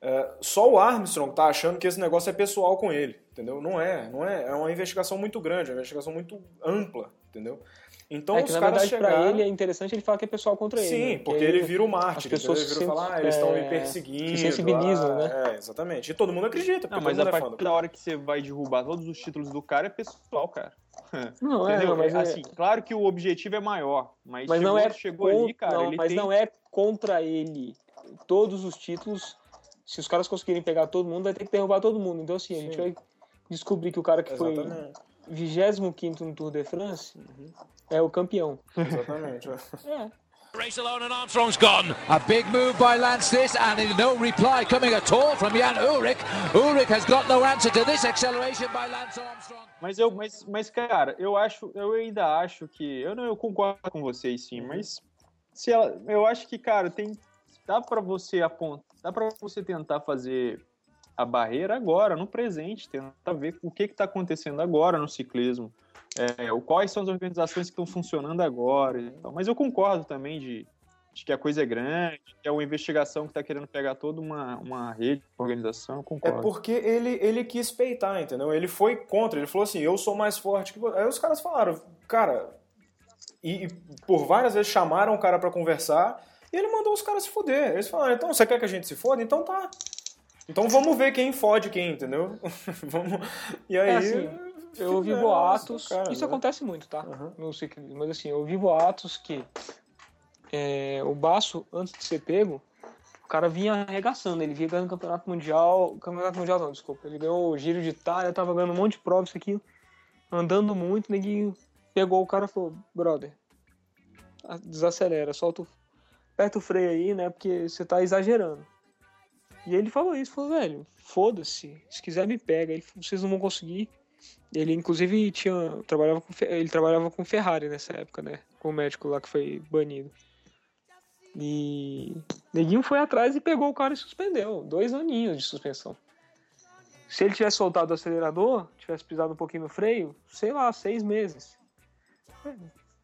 É, só o Armstrong tá achando que esse negócio é pessoal com ele, entendeu? Não é, não é. É uma investigação muito grande, é uma investigação muito ampla, entendeu? Então é que, os na caras verdade, chegaram... pra ele é interessante ele falar que é pessoal contra ele. Sim, né? porque, ele vira o mártir. As pessoas ele vira falar, ah, eles estão é... me perseguindo. Se sensibilizam, ah, né? É, exatamente. E todo mundo acredita. Não, mas a é partir da hora que você vai derrubar todos os títulos do cara é pessoal, cara. Não, é, mas é- assim, claro que o objetivo é maior, mas, mas chegou, não é chegou ali, cara. Não, mas tem... não é contra ele. Todos os títulos, se os caras conseguirem pegar todo mundo, vai ter que derrubar todo mundo. Então, assim, Sim. a gente vai descobrir que o cara que Exatamente. foi 25 no Tour de France uhum. é o campeão. Exatamente. é. Race alone and Armstrong's gone. A big move by Lance this and no reply coming at all from Jan Ulrich. Ulrich has got no answer to this acceleration by Lance Armstrong. Mas eu, mas, mas cara, eu acho, eu ainda acho que eu não eu concordo com vocês sim, mas se ela, eu acho que cara, tem dá para você apontar, dá para você tentar fazer a barreira agora, no presente, tentar ver o que está acontecendo agora no ciclismo, é, quais são as organizações que estão funcionando agora. Então. Mas eu concordo também de, de, que a coisa é grande, que é uma investigação que está querendo pegar toda uma, uma rede, uma organização, concordo. É porque ele, ele quis peitar, entendeu? Ele foi contra, ele falou assim, eu sou mais forte que você. Aí os caras falaram, cara, e, e por várias vezes chamaram o cara para conversar, e ele mandou os caras se foder. Eles falaram, então você quer que a gente se foda? Então tá. Então vamos ver quem fode quem, entendeu? vamos... E aí. É assim, eu ouvi boatos. Cara, isso né? acontece muito, tá? Uhum. No ciclismo. Mas assim, eu ouvi boatos que é, o Baço, antes de ser pego, o cara vinha arregaçando. Ele vinha ganhando campeonato mundial. Campeonato mundial não, desculpa. Ele ganhou o Giro de Itália, tava ganhando um monte de provas, isso aqui. Andando muito, ninguém pegou o cara e falou: brother, desacelera, solta o. Aperta o freio aí, né? Porque você tá exagerando. E ele falou isso, falou, velho, foda-se, se quiser me pega, ele, vocês não vão conseguir. Ele inclusive tinha trabalhava com ele trabalhava com Ferrari nessa época, né? Com o médico lá que foi banido. E Neguinho foi atrás e pegou o cara e suspendeu, dois aninhos de suspensão. Se ele tivesse soltado o acelerador, tivesse pisado um pouquinho no freio, sei lá, seis meses.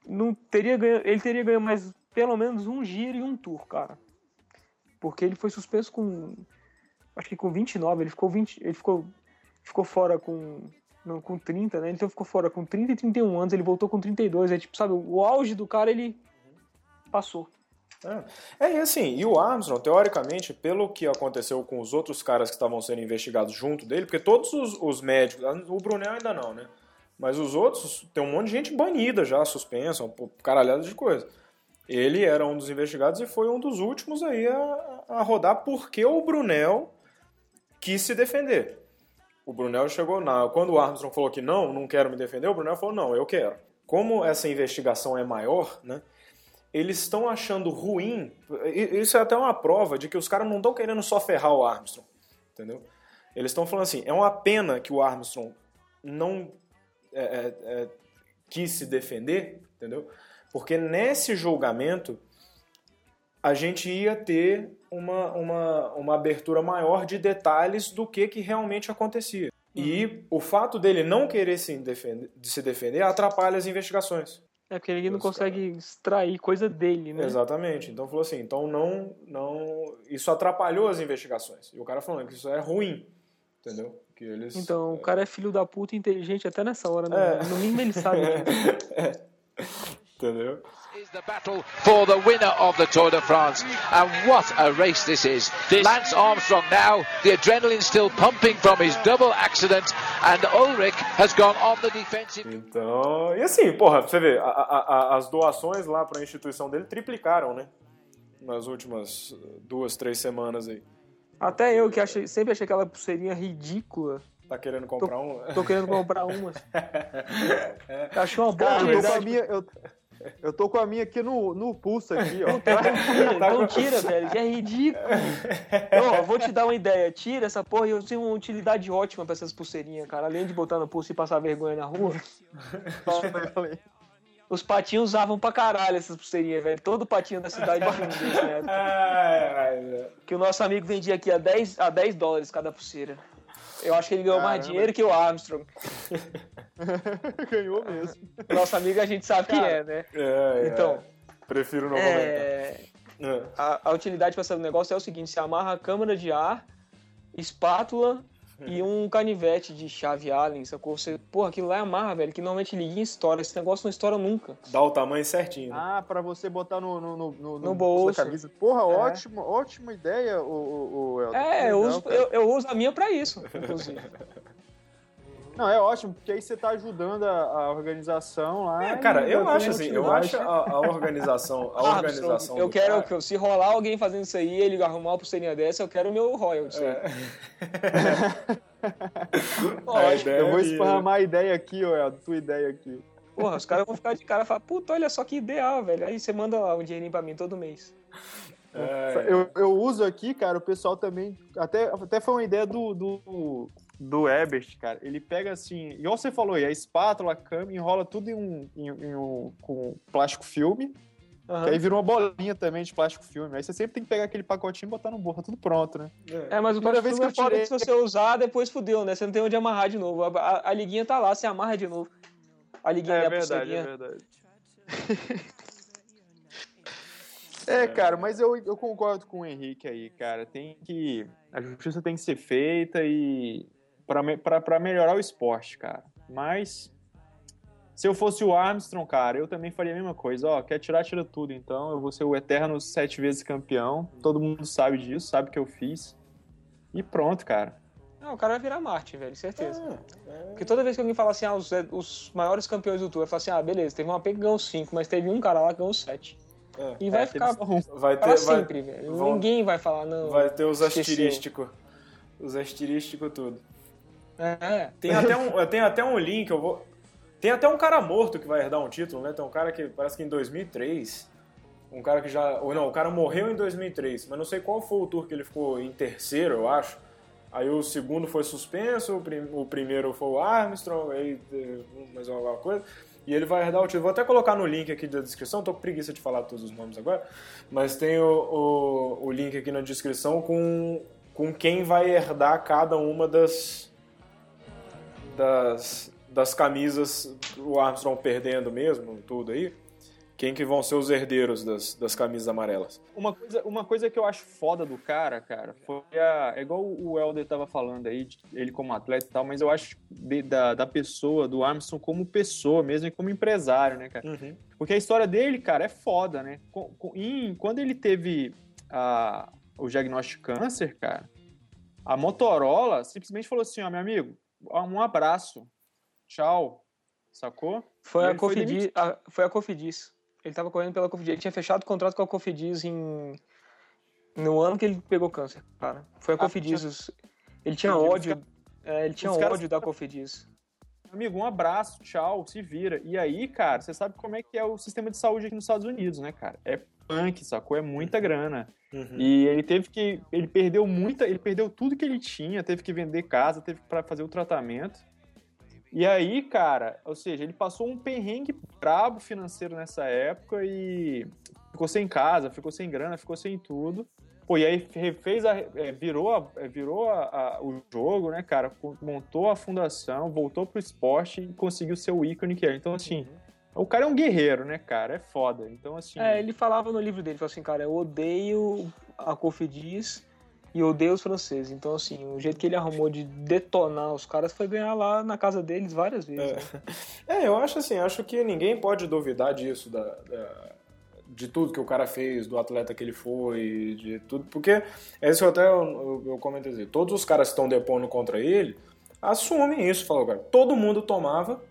Não teria ganho, ele teria ganho mais pelo menos um giro e um tour, cara. Porque ele foi suspenso com acho que com 29, ele ficou 20, ele ficou ficou fora com não, com 30, né? Então ficou fora com 30 e 31 anos, ele voltou com 32, é tipo, sabe, o auge do cara ele passou. É, é, assim, e o Armstrong, teoricamente, pelo que aconteceu com os outros caras que estavam sendo investigados junto dele, porque todos os, os médicos, o Brunel ainda não, né? Mas os outros, tem um monte de gente banida já, suspensa, um caralhada de coisa. Ele era um dos investigados e foi um dos últimos aí a, a rodar porque o Brunel quis se defender. O Brunel chegou na. Quando o Armstrong falou que não, não quero me defender, o Brunel falou: não, eu quero. Como essa investigação é maior, né? Eles estão achando ruim. Isso é até uma prova de que os caras não estão querendo só ferrar o Armstrong. Entendeu? Eles estão falando assim: é uma pena que o Armstrong não é, é, é, quis se defender, entendeu? Porque nesse julgamento a gente ia ter uma, uma, uma abertura maior de detalhes do que, que realmente acontecia. Uhum. E o fato dele não querer se defender, de se defender atrapalha as investigações. É porque ele não consegue cara. extrair coisa dele, né? Exatamente. Então falou assim, então não, não, isso atrapalhou as investigações. E o cara falando que isso é ruim, entendeu? Que eles, então é... o cara é filho da puta inteligente até nessa hora, né? É. No mínimo ele sabe. é. Entendeu? Is the battle for the winner of the Tour de France. And what a race this is. This Lance Armstrong now, the adrenaline still pumping from his double accident, and Ulrich has gone on the defensive. Então, e assim, porra, você vê, a, a, a, as doações lá para a instituição dele triplicaram, né? Nas últimas duas, três semanas aí. Até eu que achei, sempre achei aquela pulseirinha ridícula. Tá querendo comprar tô, um? Tô querendo comprar uma. Achei uma boa Cara, eu, minha, eu, eu tô com a minha aqui no, no pulso aqui, ó. Então tira, então tira, velho, que é ridículo. Não, eu vou te dar uma ideia. Tira essa porra e eu tenho uma utilidade ótima pra essas pulseirinhas, cara. Além de botar no pulso e passar vergonha na rua. Os patinhos usavam pra caralho essas pulseirinhas, velho. Todo patinho da cidade tinha né? Que o nosso amigo vendia aqui a 10, a 10 dólares cada pulseira. Eu acho que ele ganhou Caramba. mais dinheiro que o Armstrong. Ganhou mesmo. Nosso amigo a gente sabe Cara, quem é, né? É, é. Então. Prefiro não é... comentar. A, a, utilidade para esse negócio é o seguinte: você amarra a câmara de ar, espátula e um canivete de chave Allen, sacou? Você, porra, aquilo lá é amarra, velho, que normalmente liga e estoura. Esse negócio não estoura nunca. Dá o tamanho certinho. Né? Ah, pra você botar no, no, no, no, no bolso. camisa. Porra, é. ótimo, ótima ideia, o, o, o É, eu uso, eu, eu, uso a minha pra isso, inclusive. Não, é ótimo, porque aí você tá ajudando a, a organização lá. É, cara, eu acho assim, eu acho a, a organização, a ah, organização Eu quero, cara... se rolar alguém fazendo isso aí, ele arrumar uma pulseirinha dessa, eu quero o meu royalties. É. eu vou esparramar a ideia aqui, ó, a tua ideia aqui. Porra, os caras vão ficar de cara e falar, puta, olha só que ideal, velho. Aí você manda lá um dinheirinho pra mim todo mês. É, eu, eu uso aqui, cara, o pessoal também. Até, até foi uma ideia do, do, do Ebert, cara. Ele pega assim, igual você falou aí, a espátula, a cama, enrola tudo em um, em, em um com plástico filme. Uhum. Aí vira uma bolinha também de plástico filme. Aí você sempre tem que pegar aquele pacotinho e botar no borra, tudo pronto, né? É, mas o plástico vez que eu tirei... que se você usar, depois fudeu, né? Você não tem onde amarrar de novo. A, a, a liguinha tá lá, você amarra de novo. A liguinha é, é verdade, é verdade. É, cara, mas eu, eu concordo com o Henrique aí, cara. Tem que. A justiça tem que ser feita e. para melhorar o esporte, cara. Mas. Se eu fosse o Armstrong, cara, eu também faria a mesma coisa. Ó, quer tirar, tira tudo. Então, eu vou ser o eterno sete vezes campeão. Todo mundo sabe disso, sabe que eu fiz. E pronto, cara. Não, o cara vai virar Marte, velho, certeza. É, é... Porque toda vez que alguém fala assim, ah, os, os maiores campeões do Tour, eu falo assim, ah, beleza, teve uma P que ganhou cinco, mas teve um cara lá que ganhou sete. É, e vai é, ficar bom. Vai ter, sempre, vai, velho. Vão, Ninguém vai falar, não. Vai ter os asterísticos. Os asterísticos tudo. É. Tem até um, tem até um link, eu vou. Tem até um cara morto que vai herdar um título, né? Tem um cara que parece que em 2003. Um cara que já. Ou não, o cara morreu em 2003, mas não sei qual foi o tour que ele ficou em terceiro, eu acho. Aí o segundo foi suspenso, o primeiro foi o Armstrong, aí mais alguma coisa. E ele vai herdar o título. Vou até colocar no link aqui da descrição, tô com preguiça de falar todos os nomes agora, mas tem o, o, o link aqui na descrição com, com quem vai herdar cada uma das, das, das camisas, o Armstrong perdendo mesmo, tudo aí. Quem que vão ser os herdeiros das, das camisas amarelas? Uma coisa, uma coisa que eu acho foda do cara, cara, foi a. É igual o Helder tava falando aí, ele como atleta e tal, mas eu acho de, da, da pessoa, do Armstrong como pessoa mesmo e como empresário, né, cara? Uhum. Porque a história dele, cara, é foda, né? Com, com, em, quando ele teve a, o diagnóstico de câncer, cara, a Motorola simplesmente falou assim: ó, meu amigo, um abraço, tchau, sacou? Foi a, Cofidis, foi, a, foi a Cofidis. Ele estava correndo pela Cofidis. Ele tinha fechado o contrato com a Cofidis em... no ano que ele pegou câncer, cara. Foi a ah, Cofidis. Tinha... Ele tinha ódio. É, ele tinha Os ódio caras... da Cofidis. Amigo, um abraço, tchau, se vira. E aí, cara, você sabe como é que é o sistema de saúde aqui nos Estados Unidos, né, cara? É punk, sacou? É muita grana. Uhum. E ele teve que. Ele perdeu muita. Ele perdeu tudo que ele tinha, teve que vender casa, teve para fazer o tratamento. E aí, cara, ou seja, ele passou um perrengue brabo financeiro nessa época e ficou sem casa, ficou sem grana, ficou sem tudo. Pô, e aí refez a, é, virou, a, é, virou a, a, o jogo, né, cara? Montou a fundação, voltou pro esporte e conseguiu ser o ícone que é. Então, assim, uhum. O cara é um guerreiro, né, cara? É foda. Então, assim. É, ele falava no livro dele, falou assim, cara, eu odeio a Cofidis e odeia os franceses. Então, assim, o jeito que ele arrumou de detonar os caras foi ganhar lá na casa deles várias vezes. É, né? é eu acho assim, acho que ninguém pode duvidar disso, da, da, de tudo que o cara fez, do atleta que ele foi, de tudo, porque esse até eu, eu, eu comentei assim, todos os caras que estão depondo contra ele assumem isso, falou, cara, todo mundo tomava,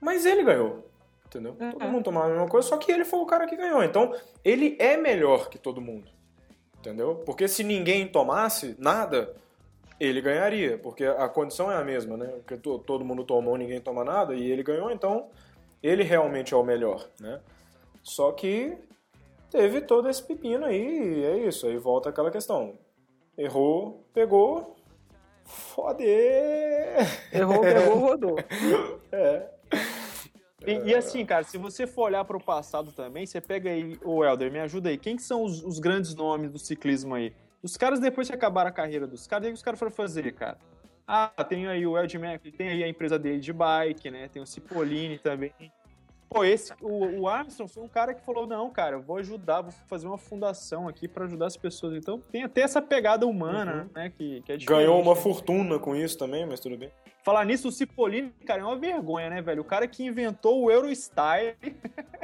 mas ele ganhou. Entendeu? É, todo mundo tomava a mesma coisa, só que ele foi o cara que ganhou. Então, ele é melhor que todo mundo entendeu? Porque se ninguém tomasse nada, ele ganharia, porque a condição é a mesma, né? Porque todo mundo tomou, ninguém toma nada e ele ganhou, então ele realmente é o melhor, né? Só que teve todo esse pepino aí, e é isso, aí volta aquela questão. Errou, pegou, foder. Errou, pegou, rodou. é. E, e, assim, cara, se você for olhar para o passado também, você pega aí, o Helder, me ajuda aí. Quem que são os, os, grandes nomes do ciclismo aí? Os caras, depois que acabaram a carreira dos caras, o que os caras foram fazer, cara? Ah, tem aí o Ed Mack, tem aí a empresa dele de bike, né? Tem o Cipollini também. Pô, esse, o, o Armstrong foi um cara que falou: não, cara, eu vou ajudar, vou fazer uma fundação aqui para ajudar as pessoas. Então tem até essa pegada humana, uhum. né? Que, que é Ganhou uma fortuna com isso também, mas tudo bem. Falar nisso, o Cipollini, cara, é uma vergonha, né, velho? O cara que inventou o Eurostyle.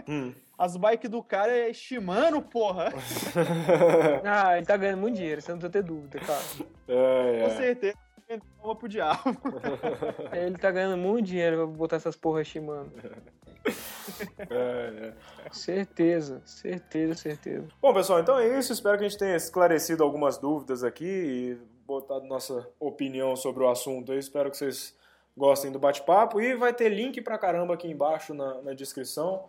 Hum. As bikes do cara é Shimano, porra. ah, ele tá ganhando muito dinheiro, você não precisa ter dúvida, cara. É, é. Com certeza. Toma pro diabo. ele tá ganhando muito dinheiro pra botar essas porras Shimano. É, é. Certeza, certeza, certeza. Bom, pessoal, então é isso. Espero que a gente tenha esclarecido algumas dúvidas aqui e botado nossa opinião sobre o assunto. Eu espero que vocês gostem do bate-papo e vai ter link pra caramba aqui embaixo na, na descrição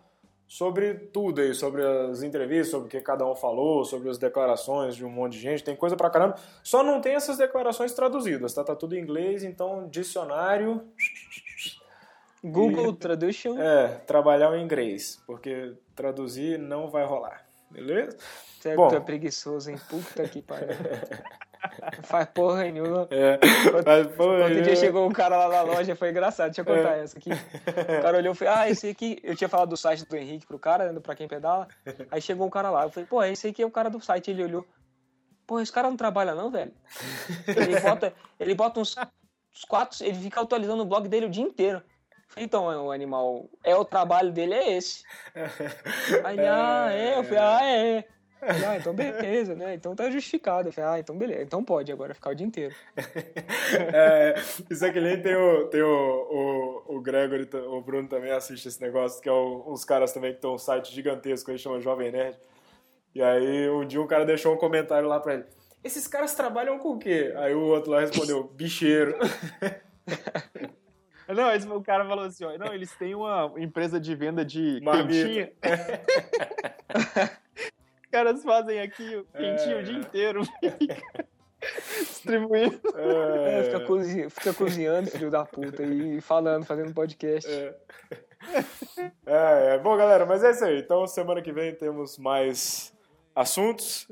sobre tudo aí, sobre as entrevistas, sobre o que cada um falou, sobre as declarações de um monte de gente, tem coisa pra caramba. Só não tem essas declarações traduzidas, tá? Tá tudo em inglês, então dicionário Google e, Traduction. É, trabalhar o inglês, porque traduzir não vai rolar. Beleza? É Bom. é preguiçoso, hein? Puta que pariu. Faz porra nenhuma. É, faz porra Outro dia chegou um cara lá na loja, foi engraçado, deixa eu contar é. essa aqui. O cara olhou e falou, ah, esse aqui, eu tinha falado do site do Henrique pro cara, né, pra quem pedala. Aí chegou um cara lá, eu falei, pô, esse aqui é o cara do site. Ele olhou, pô, esse cara não trabalha não, velho? Ele bota, ele bota uns, uns quatro, ele fica atualizando o blog dele o dia inteiro. Então, o animal, é o trabalho dele é esse. Aí ah, é? Eu falei, ah, é. Ah, então beleza, né? Então tá justificado. Eu falei, ah, então beleza. Então pode agora ficar o dia inteiro. é, isso é que nem tem o, tem o, o, o Gregory, o Bruno também assiste esse negócio, que é o, uns caras também que estão um site gigantesco, ele chama Jovem Nerd. E aí um dia um cara deixou um comentário lá pra ele. Esses caras trabalham com o quê? Aí o outro lá respondeu, bicheiro. Não, o cara falou assim, ó, não, eles têm uma empresa de venda de quentinha. Os caras fazem aqui o quentinho é... o dia inteiro. Distribuindo. É... É, fica, cozinhando, fica cozinhando, filho da puta, e falando, fazendo podcast. É. É, é. Bom, galera, mas é isso aí. Então, semana que vem temos mais assuntos.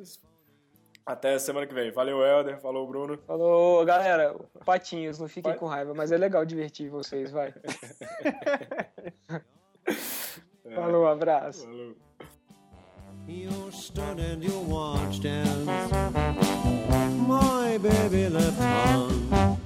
Até semana que vem. Valeu, Helder. Falou, Bruno. Falou, galera. Patinhos, não fiquem com raiva, mas é legal divertir vocês, vai. Falou, abraço. Falou. You stood and you watched as My baby left town.